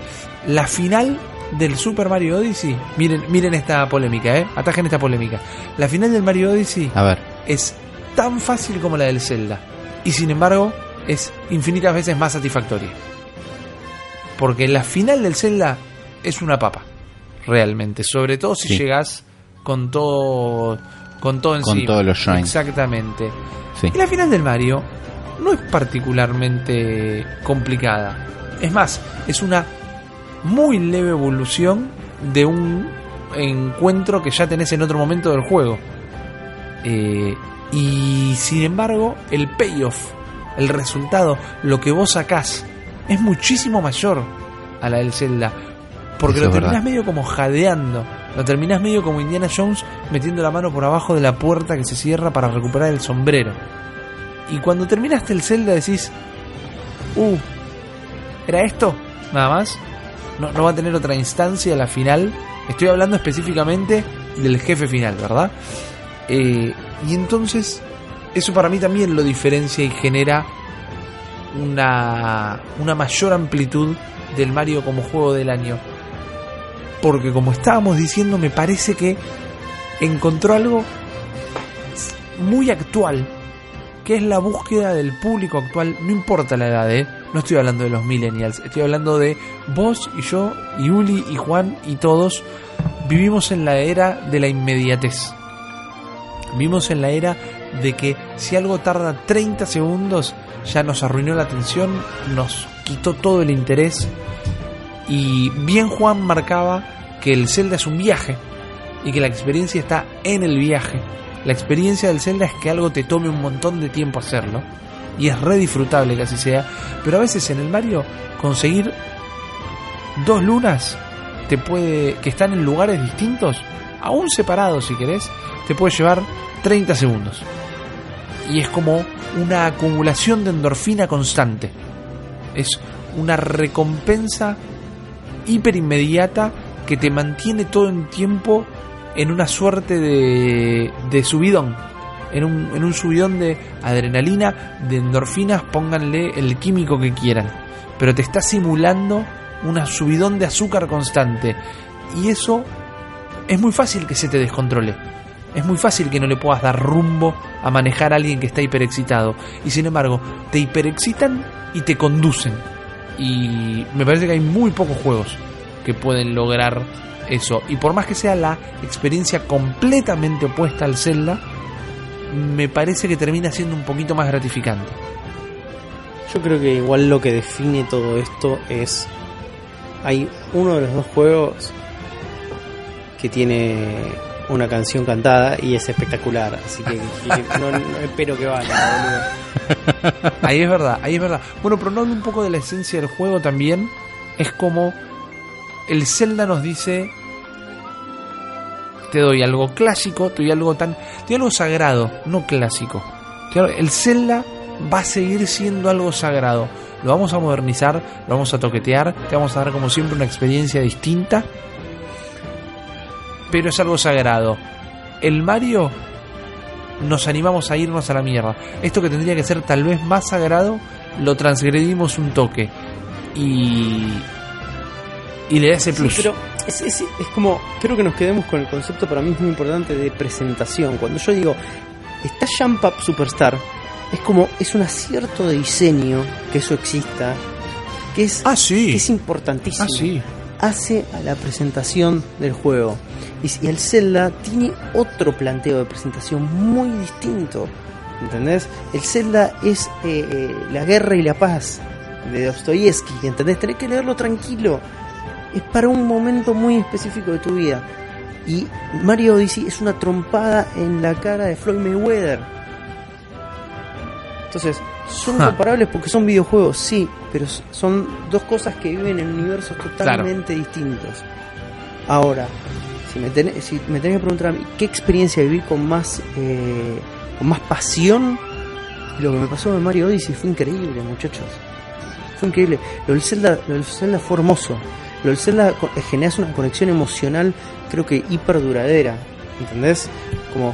la final del Super Mario Odyssey miren miren esta polémica eh atajen esta polémica la final del Mario Odyssey A ver, es tan fácil como la del Zelda y sin embargo es infinitas veces más satisfactoria. Porque la final del Zelda es una papa, realmente, sobre todo si Sí. llegas con todo con todo Con encima. todos los. Exactamente. sí. Y la final del Mario no es particularmente complicada. Es más, es una muy leve evolución de un encuentro que ya tenés en otro momento del juego. Eh, y sin embargo, el payoff, el resultado, lo que vos sacás, es muchísimo mayor a la del Zelda. Porque Eso lo terminás medio como jadeando. Lo terminás medio como Indiana Jones metiendo la mano por abajo de la puerta que se cierra para recuperar el sombrero. Y cuando terminaste el Zelda decís, uh, ¿era esto? Nada más. No, no va a tener otra instancia la final. Estoy hablando específicamente del jefe final, ¿verdad? Eh, y entonces, eso para mí también lo diferencia y genera una, una mayor amplitud del Mario como juego del año. Porque como estábamos diciendo, me parece que encontró algo muy actual, que es la búsqueda del público actual, no importa la edad, ¿eh? no estoy hablando de los millennials, estoy hablando de vos y yo, y Uli y Juan y todos, vivimos en la era de la inmediatez. Vivimos en la era de que si algo tarda 30 segundos, ya nos arruinó la atención, nos quitó todo el interés. Y bien Juan marcaba que el Zelda es un viaje y que la experiencia está en el viaje. La experiencia del Zelda es que algo te tome un montón de tiempo hacerlo. Y es re disfrutable que así sea. Pero a veces en el Mario conseguir dos lunas te puede. que están en lugares distintos, aún separados si querés, te puede llevar 30 segundos. Y es como una acumulación de endorfina constante. Es una recompensa hiper inmediata que te mantiene todo el tiempo en una suerte de, de subidón. En un, en un subidón de adrenalina, de endorfinas, pónganle el químico que quieran. Pero te está simulando una subidón de azúcar constante. Y eso es muy fácil que se te descontrole. Es muy fácil que no le puedas dar rumbo a manejar a alguien que está hiperexcitado. Y sin embargo, te hiperexcitan y te conducen. Y me parece que hay muy pocos juegos que pueden lograr eso. Y por más que sea la experiencia completamente opuesta al Zelda, me parece que termina siendo un poquito más gratificante. Yo creo que igual lo que define todo esto es. Hay uno de los dos juegos que tiene una canción cantada y es espectacular. Así que, no, no espero que vaya, boludo. Ahí es verdad, ahí es verdad. Bueno, pero no un poco de la esencia del juego también. Es como el Zelda nos dice: Te doy algo clásico, te doy algo tan. Te doy algo sagrado, no clásico. El Zelda va a seguir siendo algo sagrado. Lo vamos a modernizar, lo vamos a toquetear, te vamos a dar como siempre una experiencia distinta. Pero es algo sagrado. El Mario nos animamos a irnos a la mierda. Esto que tendría que ser tal vez más sagrado, lo transgredimos un toque. Y. Y le da ese Sí, plus. pero es, es- es como, creo que nos quedemos con el concepto para mí es muy importante de presentación. Cuando yo digo, está Jump Up Superstar, es como, es un acierto de diseño que eso exista, que es, Ah, que sí. es importantísimo. Ah, sí. Hace a la presentación del juego. Y, el Zelda tiene otro planteo de presentación muy distinto. ¿Entendés? El Zelda es eh, eh, la guerra y la paz de Dostoyevsky. ¿Entendés? Tenés que leerlo tranquilo. Es para un momento muy específico de tu vida. Y Mario Odyssey es una trompada en la cara de Floyd Mayweather. Entonces, son Ja. comparables porque son videojuegos, sí, pero son dos cosas que viven en universos totalmente distintos. Ahora, si me, tenés, si me tenés que preguntar a mí, ¿qué experiencia viví con más, eh, con más pasión? Lo que me pasó en Mario Odyssey fue increíble, muchachos. Fue increíble. Lo del Zelda, lo del Zelda fue hermoso. Lo del Zelda generas una conexión emocional, creo que hiper duradera. ¿Entendés? Como,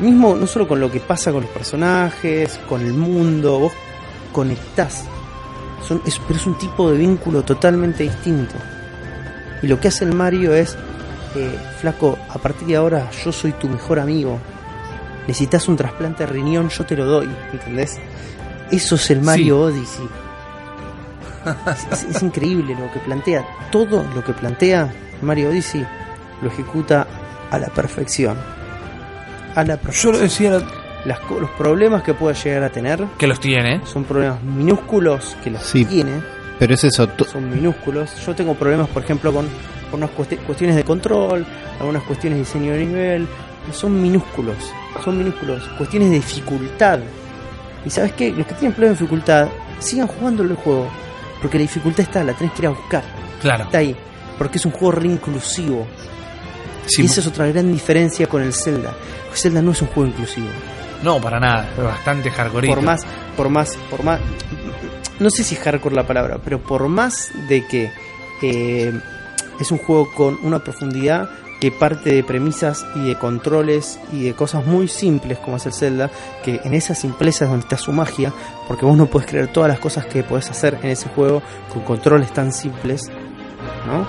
mismo no solo con lo que pasa con los personajes, con el mundo, vos conectás. Son, es, pero es un tipo de vínculo totalmente distinto. Y lo que hace el Mario es, eh, flaco, a partir de ahora yo soy tu mejor amigo. Necesitas un trasplante de riñón, yo te lo doy, ¿entendés? Eso es el Mario Odyssey. Es, es- es increíble lo que plantea. Todo lo que plantea Mario Odyssey lo ejecuta a la perfección. A la Yo lo decía Las los problemas que pueda llegar a tener que los tiene. son problemas minúsculos que los Sí. tiene Pero es eso, son minúsculos. Yo tengo problemas, por ejemplo, con, con unas cuesti- cuestiones de control, algunas cuestiones de diseño de nivel. Son minúsculos, son minúsculos. Cuestiones de dificultad. Y sabes qué? Los que tienen problemas de dificultad, sigan jugando el juego. Porque la dificultad está, la tenés que ir a buscar. Claro. Está ahí. Porque es un juego re inclusivo. Sí, Y esa es otra gran diferencia con el Zelda. El Zelda no es un juego inclusivo. No, para nada. Es bastante hardcore. por más, por más, por más, no sé si es hardcore la palabra, pero por más de que eh, es un juego con una profundidad que parte de premisas y de controles y de cosas muy simples como es el Zelda, que en esa simpleza es donde está su magia, porque vos no puedes creer todas las cosas que podés hacer en ese juego con controles tan simples, ¿no?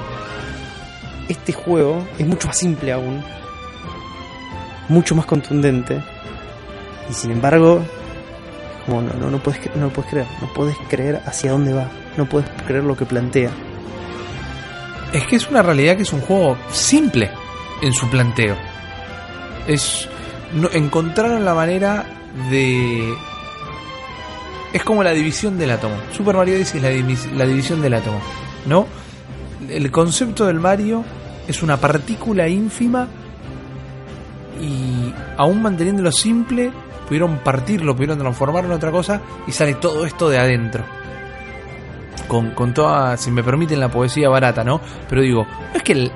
Este juego es mucho más simple aún, mucho más contundente, y sin embargo, como no, no, no, puedes, no lo puedes creer, no puedes creer hacia dónde va, no puedes creer lo que plantea. Es que es una realidad que es un juego simple en su planteo. Es no, encontraron la manera de es como la división del átomo. Super Mario Odyssey es la, la división del átomo, ¿no? El concepto del Mario es una partícula ínfima y aún manteniéndolo simple pudieron partirlo, pudieron transformarlo en otra cosa y sale todo esto de adentro con, con toda, si me permiten, la poesía barata, ¿no? Pero digo, no es que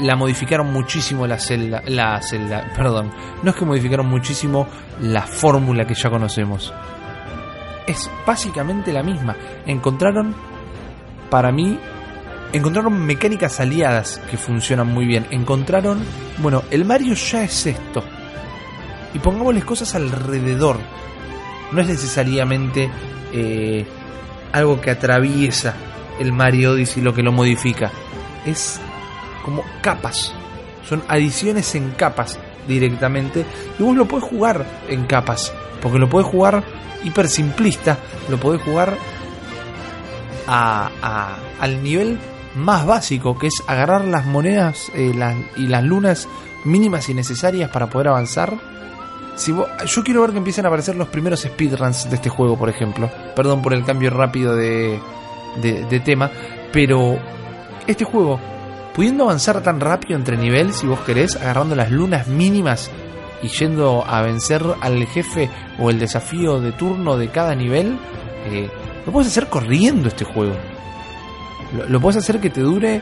la modificaron muchísimo la celda, la celda, perdón, no es que modificaron muchísimo la fórmula que ya conocemos. Es básicamente la misma. Encontraron, para mí, encontraron mecánicas aliadas que funcionan muy bien. Encontraron, bueno, el Mario ya es esto. Y pongámosles cosas alrededor. No es necesariamente eh, algo que atraviesa el Mario Odyssey lo que lo modifica. Es como capas. Son adiciones en capas directamente. Y vos lo podés jugar en capas. Porque lo podés jugar hiper simplista. Lo podés jugar a, a- al nivel más básico. Que es agarrar las monedas eh, y las lunas mínimas y necesarias para poder avanzar. Si vos- yo quiero ver que empiecen a aparecer los primeros speedruns de este juego, por ejemplo. Perdón por el cambio rápido de, de, de tema. Pero este juego, pudiendo avanzar tan rápido entre niveles, si vos querés, agarrando las lunas mínimas y yendo a vencer al jefe o el desafío de turno de cada nivel, eh, lo puedes hacer corriendo este juego. Lo, puedes hacer que te dure.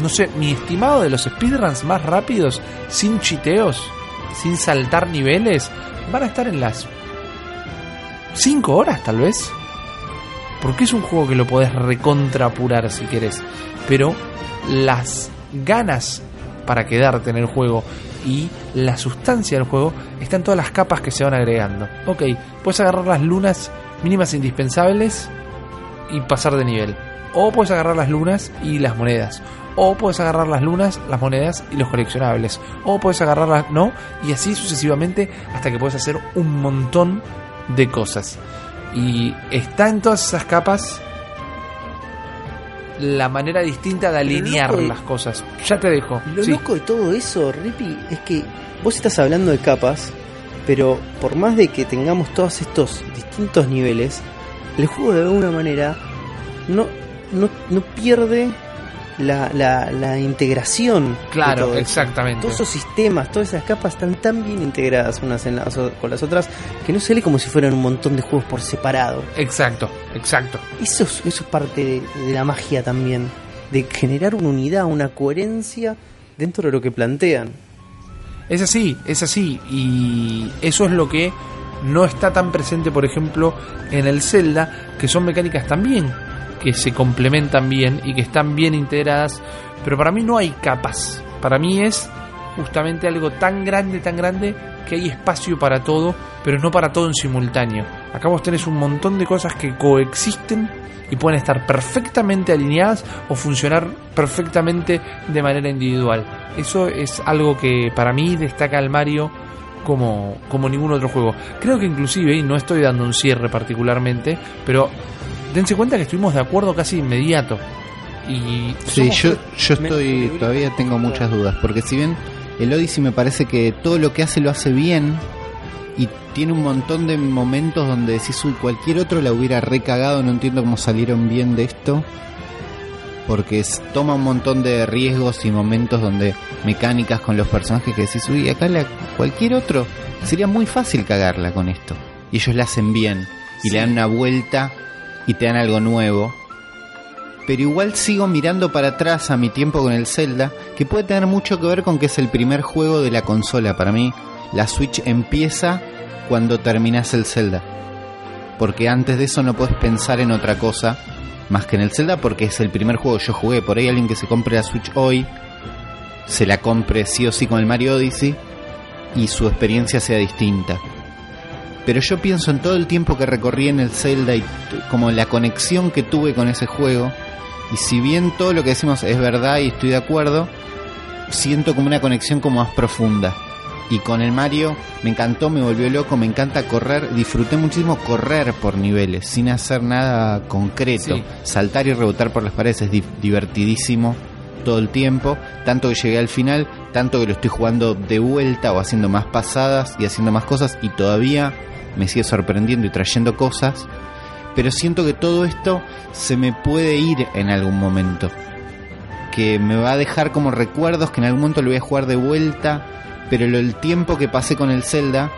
No sé, mi estimado de los speedruns más rápidos, sin chiteos, sin saltar niveles, van a estar en las 5 horas tal vez. Porque es un juego que lo podés recontrapurar si querés. Pero las ganas para quedarte en el juego y la sustancia del juego están todas las capas que se van agregando. Ok, puedes agarrar las lunas mínimas indispensables y pasar de nivel. O puedes agarrar las lunas y las monedas. O puedes agarrar las lunas, las monedas y los coleccionables. O puedes agarrar las... No, y así sucesivamente hasta que puedes hacer un montón de cosas. Y está en todas esas capas la manera distinta de alinear de- las cosas. Ya te dejo. Lo Sí. loco de todo eso, Rippy, es que vos estás hablando de capas, pero por más de que tengamos todos estos distintos niveles, el juego de alguna manera no, no, no pierde la, la, la integración. Claro, todo exactamente. Todos esos sistemas, todas esas capas están tan bien integradas unas en las con las otras que no se lee como si fueran un montón de juegos por separado. Exacto, exacto. Eso es, eso es parte de, de la magia también, de generar una unidad, una coherencia dentro de lo que plantean. Es así, es así. Y eso es lo que no está tan presente, por ejemplo, en el Zelda, que son mecánicas también que se complementan bien y que están bien integradas. Pero para mí no hay capas. Para mí es justamente algo tan grande, tan grande, que hay espacio para todo, pero no para todo en simultáneo. Acá vos tenés un montón de cosas que coexisten y pueden estar perfectamente alineadas o funcionar perfectamente de manera individual. Eso es algo que para mí destaca al Mario como, como ningún otro juego. Creo que inclusive, y no estoy dando un cierre particularmente, pero dense cuenta que estuvimos de acuerdo casi inmediato. Y Sí, yo, yo estoy, todavía tengo muchas dudas, porque si bien el Odyssey me parece que todo lo que hace lo hace bien y tiene un montón de momentos donde decís, uy, cualquier otro la hubiera recagado, no entiendo cómo salieron bien de esto, porque es- toma un montón de riesgos y momentos donde mecánicas con los personajes que decís, uy, acá la, cualquier otro sería muy fácil cagarla con esto. Y ellos la hacen bien y le dan una vuelta y te dan algo nuevo pero igual sigo mirando para atrás a mi tiempo con el Zelda, que puede tener mucho que ver con que es el primer juego de la consola. Para mí, la Switch empieza cuando terminas el Zelda. Porque antes de eso no puedes pensar en otra cosa más que en el Zelda, porque es el primer juego que yo jugué. Por ahí alguien que se compre la Switch hoy, se la compre sí o sí con el Mario Odyssey, y su experiencia sea distinta. Pero yo pienso en todo el tiempo que recorrí en el Zelda y como la conexión que tuve con ese juego. Y si bien todo lo que decimos es verdad y estoy de acuerdo, siento como una conexión como más profunda. Y con el Mario me encantó, me volvió loco, me encanta correr, disfruté muchísimo correr por niveles, sin hacer nada concreto. Sí. Saltar y rebotar por las paredes es di- divertidísimo todo el tiempo, tanto que llegué al final, tanto que lo estoy jugando de vuelta o haciendo más pasadas y haciendo más cosas y todavía me sigue sorprendiendo y trayendo cosas, pero siento que todo esto se me puede ir en algún momento, que me va a dejar como recuerdos que en algún momento lo voy a jugar de vuelta, pero el tiempo que pasé con el Zelda,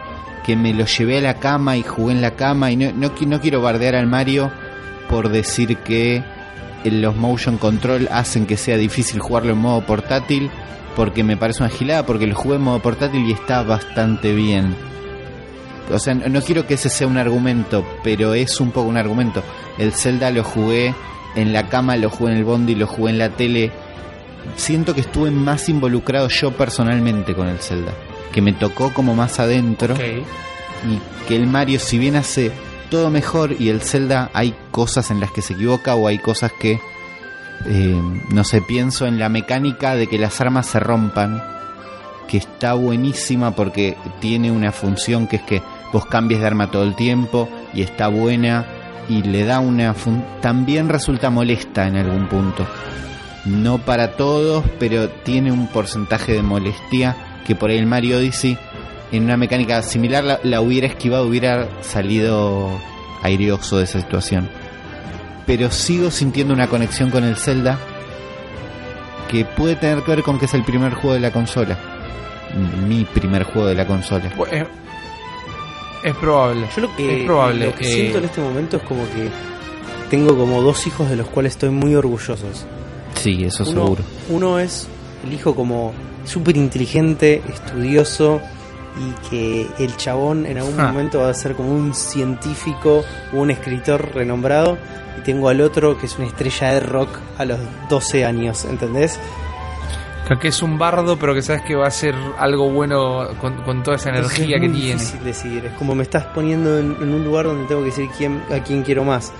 que me lo llevé a la cama y jugué en la cama y no, no, no quiero bardear al Mario por decir que los motion control hacen que sea difícil jugarlo en modo portátil porque me parece una gilada porque lo jugué en modo portátil y está bastante bien. O sea, no quiero que ese sea un argumento, pero es un poco un argumento. El Zelda lo jugué en la cama, lo jugué en el bondi, lo jugué en la tele. Siento que estuve más involucrado yo personalmente con el Zelda. Que me tocó como más adentro. Y que el Mario, si bien hace todo mejor y el Zelda hay cosas en las que se equivoca o hay cosas que, eh, no sé, pienso en la mecánica de que las armas se rompan, que está buenísima porque tiene una función que es que vos cambies de arma todo el tiempo y está buena y le da una... fun- También resulta molesta en algún punto. No para todos, pero tiene un porcentaje de molestia que por ahí el Mario Odyssey en una mecánica similar la, la hubiera esquivado, hubiera salido airioso de esa situación. Pero sigo sintiendo una conexión con el Zelda que puede tener que ver con que es el primer juego de la consola. Mi primer juego de la consola. Bu- Es, es probable. Yo lo que, es probable. lo que eh, siento en este momento es como que tengo como dos hijos de los cuales estoy muy orgullosos. Sí, eso Uno, seguro. uno es el hijo como súper inteligente, estudioso y que el chabón en algún Ah. momento va a ser como un científico o un escritor renombrado. Y tengo al otro que es una estrella de rock a los 12 años, ¿entendés? que es un bardo, pero que sabes que va a ser algo bueno con, con toda esa energía es que tiene. difícil decidir. Es como me estás poniendo en, en un lugar donde tengo que decir quién, a quién quiero más.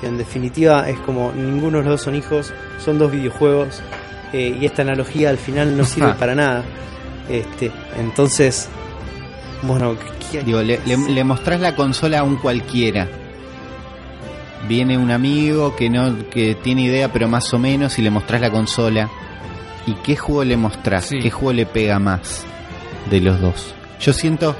Pero en definitiva es como ninguno de los dos son hijos, son dos videojuegos eh, y esta analogía al final no sirve para nada. Este, entonces, bueno, ¿qué- Digo, le, le, le mostrás la consola a un cualquiera. Viene un amigo que no que tiene idea, pero más o menos, y le mostrás la consola. ¿Y qué juego le mostrás? Sí. ¿Qué juego le pega más de los dos? Yo siento,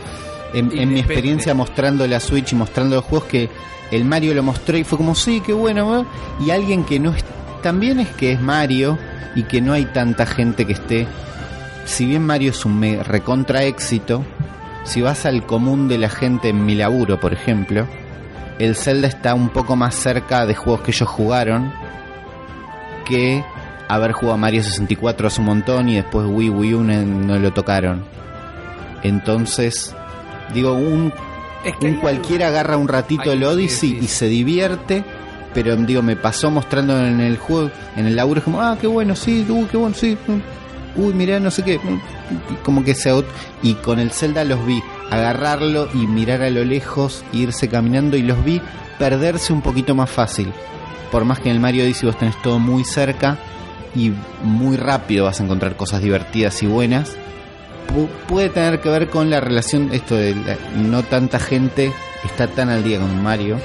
en, en mi experiencia mostrando la Switch y mostrando los juegos, que el Mario lo mostró y fue como, sí, qué bueno. ¿eh?". Y alguien que no es. También es que es Mario y que no hay tanta gente que esté. Si bien Mario es un me- recontra éxito, si vas al común de la gente en mi laburo, por ejemplo, el Zelda está un poco más cerca de juegos que ellos jugaron que haber jugado Mario 64 hace un montón y después Wii Wii U no, no lo tocaron. Entonces, digo, un, Es que un cualquiera agarra un ratito Ay, el Odyssey sí, y se divierte, pero digo, me pasó mostrando en el juego, en el laburo, es como, ah, qué bueno, sí, qué bueno, sí, mm, uy, mirá, no sé qué, mm, como que se... Y con el Zelda los vi agarrarlo y mirar a lo lejos, e irse caminando y los vi perderse un poquito más fácil. Por más que en el Mario Odyssey vos tenés todo muy cerca y muy rápido vas a encontrar cosas divertidas y buenas, pu- puede tener que ver con la relación, esto de la- no tanta gente está tan al día con Mario.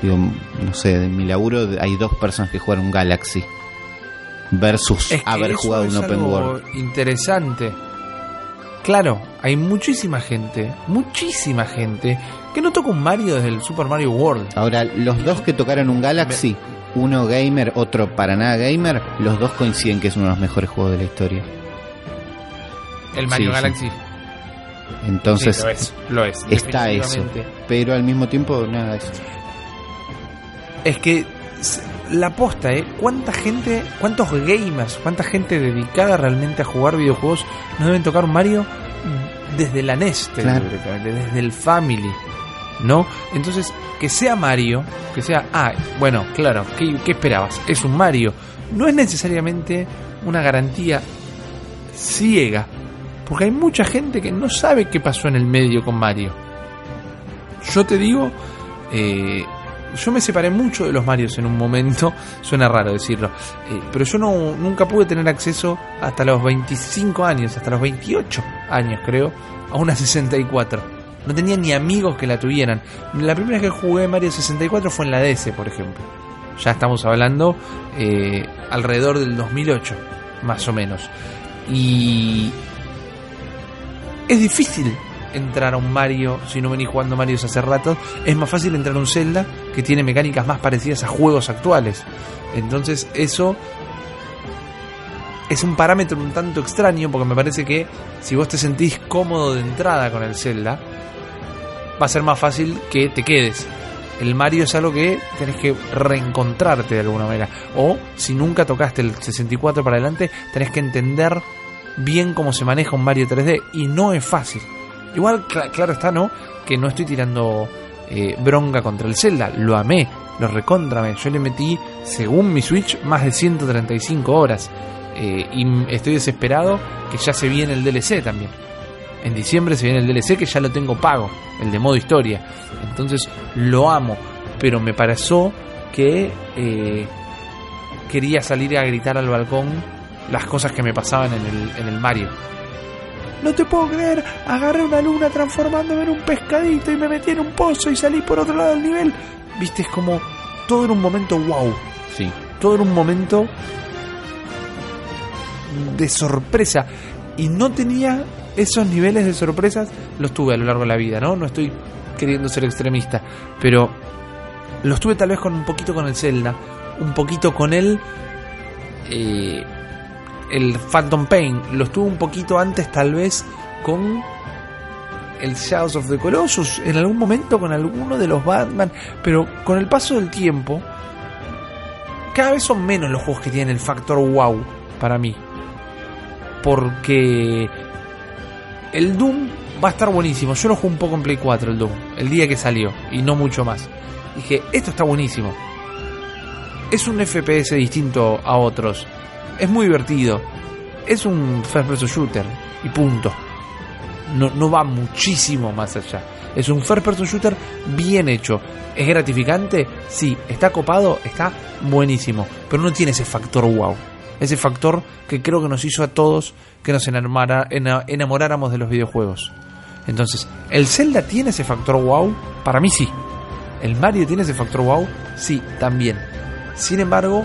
Digo, no sé, de mi laburo hay dos personas que jugaron Galaxy versus Es que haber jugado es un Open algo World. Interesante. Claro, hay muchísima gente, muchísima gente que no toca un Mario desde el Super Mario World. Ahora, los dos que tocaron un Galaxy, uno gamer, otro para nada gamer, los dos coinciden que es uno de los mejores juegos de la historia. El Mario Sí, sí. Galaxy. Entonces, Sí, lo es, lo es. está eso. pero al mismo tiempo, nada, eso. Es que la posta, ¿eh? ¿Cuánta gente, cuántos gamers, cuánta gente dedicada realmente a jugar videojuegos no deben tocar un Mario desde la NES, Claro. directamente, desde el Family? ¿No? Entonces, que sea Mario, que sea, ah, bueno, claro, ¿qué, qué esperabas? Es un Mario. No es necesariamente una garantía ciega, porque hay mucha gente que no sabe qué pasó en el medio con Mario. Yo te digo, eh, yo me separé mucho de los Marios en un momento, suena raro decirlo, eh, pero yo no, nunca pude tener acceso hasta los 25 años, hasta los 28 años creo, a una 64. No tenía ni amigos que la tuvieran. La primera vez que jugué Mario 64 fue en la DS, por ejemplo. Ya estamos hablando eh, alrededor del 2008, más o menos. Y es difícil entrar a un Mario si no venís jugando Mario hace rato. Es más fácil entrar a un Zelda que tiene mecánicas más parecidas a juegos actuales. Entonces eso es un parámetro un tanto extraño porque me parece que si vos te sentís cómodo de entrada con el Zelda, va a ser más fácil que te quedes. El Mario es algo que tenés que reencontrarte de alguna manera. O si nunca tocaste el 64 para adelante, tenés que entender bien cómo se maneja un Mario 3D. Y no es fácil. Igual, cla- claro está, ¿no? Que no estoy tirando eh, bronca contra el Zelda. Lo amé. lo recontrame. Yo le metí, según mi Switch, más de 135 horas. Eh, y estoy desesperado que ya se viene el DLC también. En diciembre se viene el DLC que ya lo tengo pago, el de modo historia. Entonces lo amo, pero me pareció que eh, quería salir a gritar al balcón las cosas que me pasaban en el, en el Mario. No te puedo creer, agarré una luna transformándome en un pescadito y me metí en un pozo y salí por otro lado del nivel. Viste, es como todo en un momento wow, Sí. todo en un momento de sorpresa. Y no tenía esos niveles de sorpresas, los tuve a lo largo de la vida, ¿no? No estoy queriendo ser extremista, pero los tuve tal vez con un poquito con el Zelda, un poquito con el eh, el Phantom Pain, los tuve un poquito antes tal vez con el Shadows of the Colossus, en algún momento con alguno de los Batman, pero con el paso del tiempo cada vez son menos los juegos que tienen el factor wow para mí. Porque el Doom va a estar buenísimo. Yo lo jugué un poco en Play 4 el Doom, el día que salió, y no mucho más. Dije, esto está buenísimo. Es un FPS distinto a otros. Es muy divertido. Es un first person shooter. Y punto. No, no va muchísimo más allá. Es un first person shooter bien hecho. ¿Es gratificante? Sí. ¿Está copado? Está buenísimo. Pero no tiene ese factor wow. Ese factor que creo que nos hizo a todos que nos enamora- ena- enamoráramos de los videojuegos. Entonces, ¿el Zelda tiene ese factor wow? Para mí sí. ¿El Mario tiene ese factor wow? Sí, también. Sin embargo,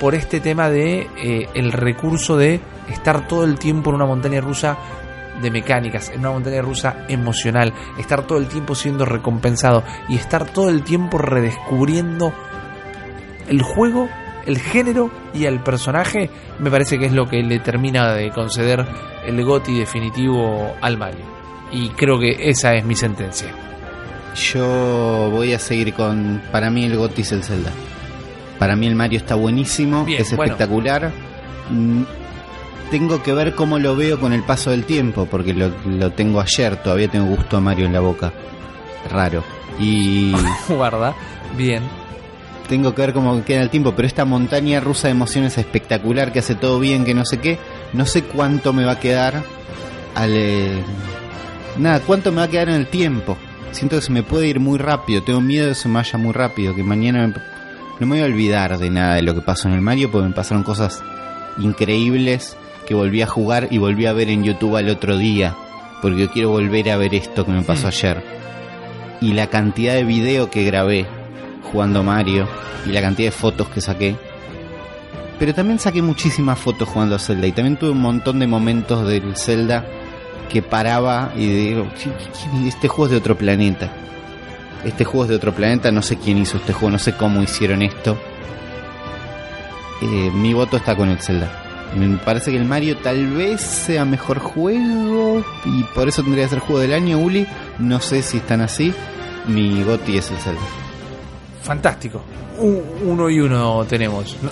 por este tema de eh, el recurso de estar todo el tiempo en una montaña rusa de mecánicas, en una montaña rusa emocional, estar todo el tiempo siendo recompensado y estar todo el tiempo redescubriendo el juego, el género y el personaje, me parece que es lo que le termina de conceder el GOTI definitivo al Mario. Y creo que esa es mi sentencia. Yo voy a seguir con. Para mí, el Gotti es el Zelda. Para mí, el Mario está buenísimo, Bien, es espectacular. Mm, Tengo que ver cómo lo veo con el paso del tiempo, porque lo, lo tengo ayer, todavía tengo gusto a Mario en la boca. Raro. Y Guarda, bien. tengo que ver cómo queda el tiempo, pero esta montaña rusa de emociones espectacular, que hace todo bien, que no sé qué, no sé cuánto me va a quedar al... eh, nada, cuánto me va a quedar en el tiempo. Siento que se me puede ir muy rápido, tengo miedo de que se me vaya muy rápido, que mañana me- no me voy a olvidar de nada de lo que pasó en el Mario, porque me pasaron cosas increíbles que volví a jugar y volví a ver en YouTube al otro día, porque yo quiero volver a ver esto que me pasó ayer. Y la cantidad de video que grabé jugando Mario y la cantidad de fotos que saqué. Pero también saqué muchísimas fotos jugando a Zelda y también tuve un montón de momentos del Zelda que paraba y digo, "¿Qui- qui- este juego es de otro planeta. Este juego es de otro planeta, no sé quién hizo este juego, no sé cómo hicieron esto. Eh, mi voto está con el Zelda. Me parece que el Mario tal vez sea mejor juego y por eso tendría que ser juego del año, Uli. No sé si están así. Mi goti es el Zelda. Fantástico. Un- uno y uno tenemos. No-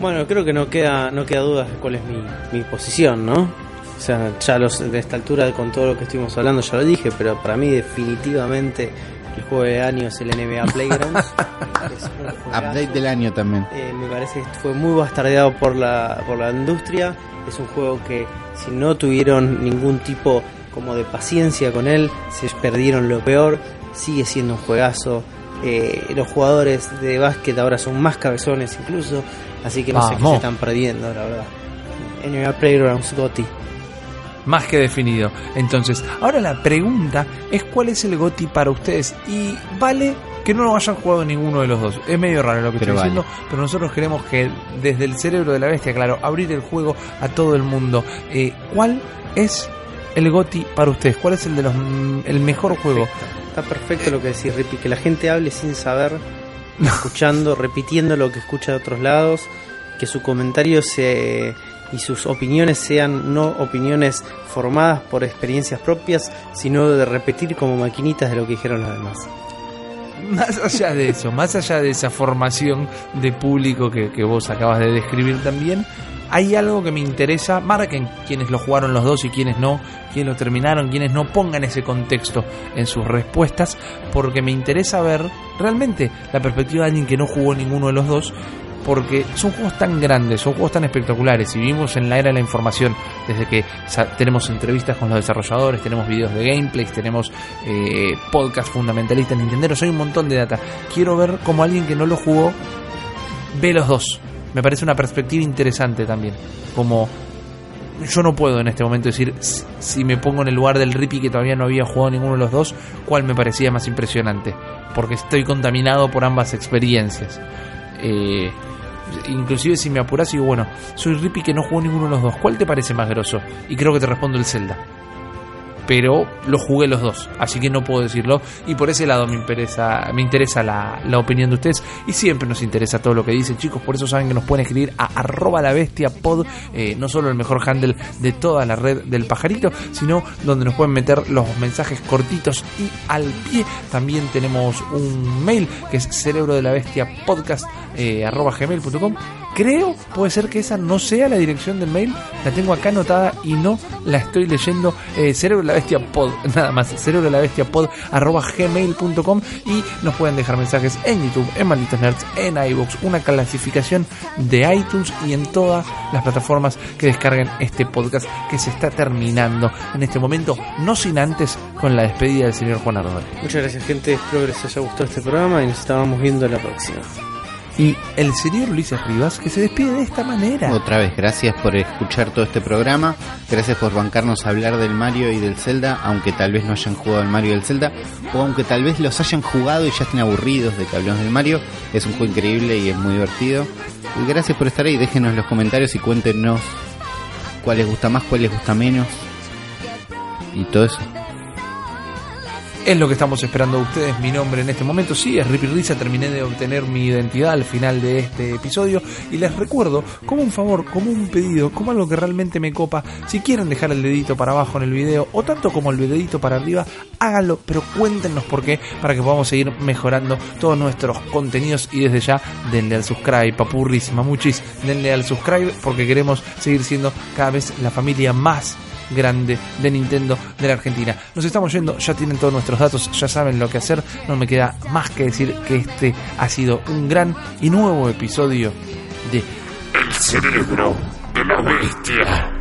Bueno, creo que no queda no queda duda de cuál es mi, mi posición, ¿no? O sea, ya los, de esta altura, con todo lo que estuvimos hablando, ya lo dije, pero para mí definitivamente el juego de año es el NBA Playgrounds. Es un juegazo. Update del año también. Eh, me parece que fue muy bastardeado por la, por la industria. Es un juego que si no tuvieron ningún tipo como de paciencia con él, se perdieron lo peor. Sigue siendo un juegazo. Eh, los jugadores de básquet ahora son más cabezones incluso. Así que no sé qué se están perdiendo, la verdad. NBA Playgrounds Gotti. Más que definido. Entonces, ahora la pregunta es cuál es el GOTI para ustedes. Y vale que no lo hayan jugado ninguno de los dos. Es medio raro lo que Pero estoy vale. diciendo, pero nosotros queremos que desde el cerebro de la bestia, claro, abrir el juego a todo el mundo. Eh, ¿Cuál es el GOTI para ustedes? ¿Cuál es el de los el mejor juego? Está perfecto lo que decís, Rippy, que la gente hable sin saber, escuchando, repitiendo lo que escucha de otros lados, que su comentario se, y sus opiniones sean no opiniones formadas por experiencias propias, sino de repetir como maquinitas de lo que dijeron los demás. Más allá de eso, más allá de esa formación de público que, que vos acabas de describir también, hay algo que me interesa, marquen quienes lo jugaron los dos y quienes no, quienes lo terminaron, quienes no, pongan ese contexto en sus respuestas, porque me interesa ver realmente la perspectiva de alguien que no jugó ninguno de los dos, porque son juegos tan grandes, son juegos tan espectaculares. Y vivimos en la era de la información, desde que tenemos entrevistas con los desarrolladores, tenemos videos de gameplays, tenemos eh, podcast fundamentalistas nintenderos, hay un montón de data. Quiero ver como alguien que no lo jugó ve los dos. Me parece una perspectiva interesante también. Como yo no puedo en este momento decir si me pongo en el lugar del Rippy que todavía no había jugado ninguno de los dos, cuál me parecía más impresionante. Porque estoy contaminado por ambas experiencias. Eh, inclusive si me apuras digo, bueno, soy Rippy que no jugó ninguno de los dos, ¿cuál te parece más grosso? Y creo que te respondo el Zelda pero lo jugué los dos, así que no puedo decirlo. Y por ese lado me interesa, me interesa la, opinión de ustedes y siempre nos interesa todo lo que dicen, chicos. Por eso saben que nos pueden escribir a arroba la bestia pod, eh, no solo el mejor handle de toda la red del pajarito, sino donde nos pueden meter los mensajes cortitos y al pie. También tenemos un mail que es cerebro de la bestia podcast eh, arroba gmail.com Creo, puede ser que esa no sea la dirección del mail, la tengo acá anotada y no la estoy leyendo. Eh, cerebro la bestia pod, nada más, cerebro la bestia pod arroba gmail.com y nos pueden dejar mensajes en YouTube, en Malditos Nerds, en iBox, una clasificación de iTunes y en todas las plataformas que descarguen este podcast que se está terminando en este momento, no sin antes con la despedida del señor Juan Ardón. Muchas gracias, gente. Espero que les haya gustado este programa y nos estábamos viendo la próxima y el señor Ulises Rivas que se despide de esta manera. Otra vez, gracias por escuchar todo este programa, gracias por bancarnos a hablar del Mario y del Zelda, aunque tal vez no hayan jugado el Mario y el Zelda, o aunque tal vez los hayan jugado y ya estén aburridos de que hablemos del Mario, es un juego increíble y es muy divertido. Y gracias por estar ahí, déjenos los comentarios y cuéntenos cuál les gusta más, cuál les gusta menos y todo eso. Es lo que estamos esperando de ustedes. Mi nombre en este momento sí es Rippy Risa. Terminé de obtener mi identidad al final de este episodio. Y les recuerdo, como un favor, como un pedido, como algo que realmente me copa. Si quieren dejar el dedito para abajo en el video, o tanto como el dedito para arriba, háganlo. Pero cuéntenos por qué, para que podamos seguir mejorando todos nuestros contenidos. Y desde ya, denle al subscribe, papurris, mamuchis. Denle al subscribe porque queremos seguir siendo cada vez la familia más grande de Nintendo de la Argentina. Nos estamos yendo, ya tienen todos nuestros datos, ya saben lo que hacer. No me queda más que decir que este ha sido un gran y nuevo episodio de El cerebro de la bestia.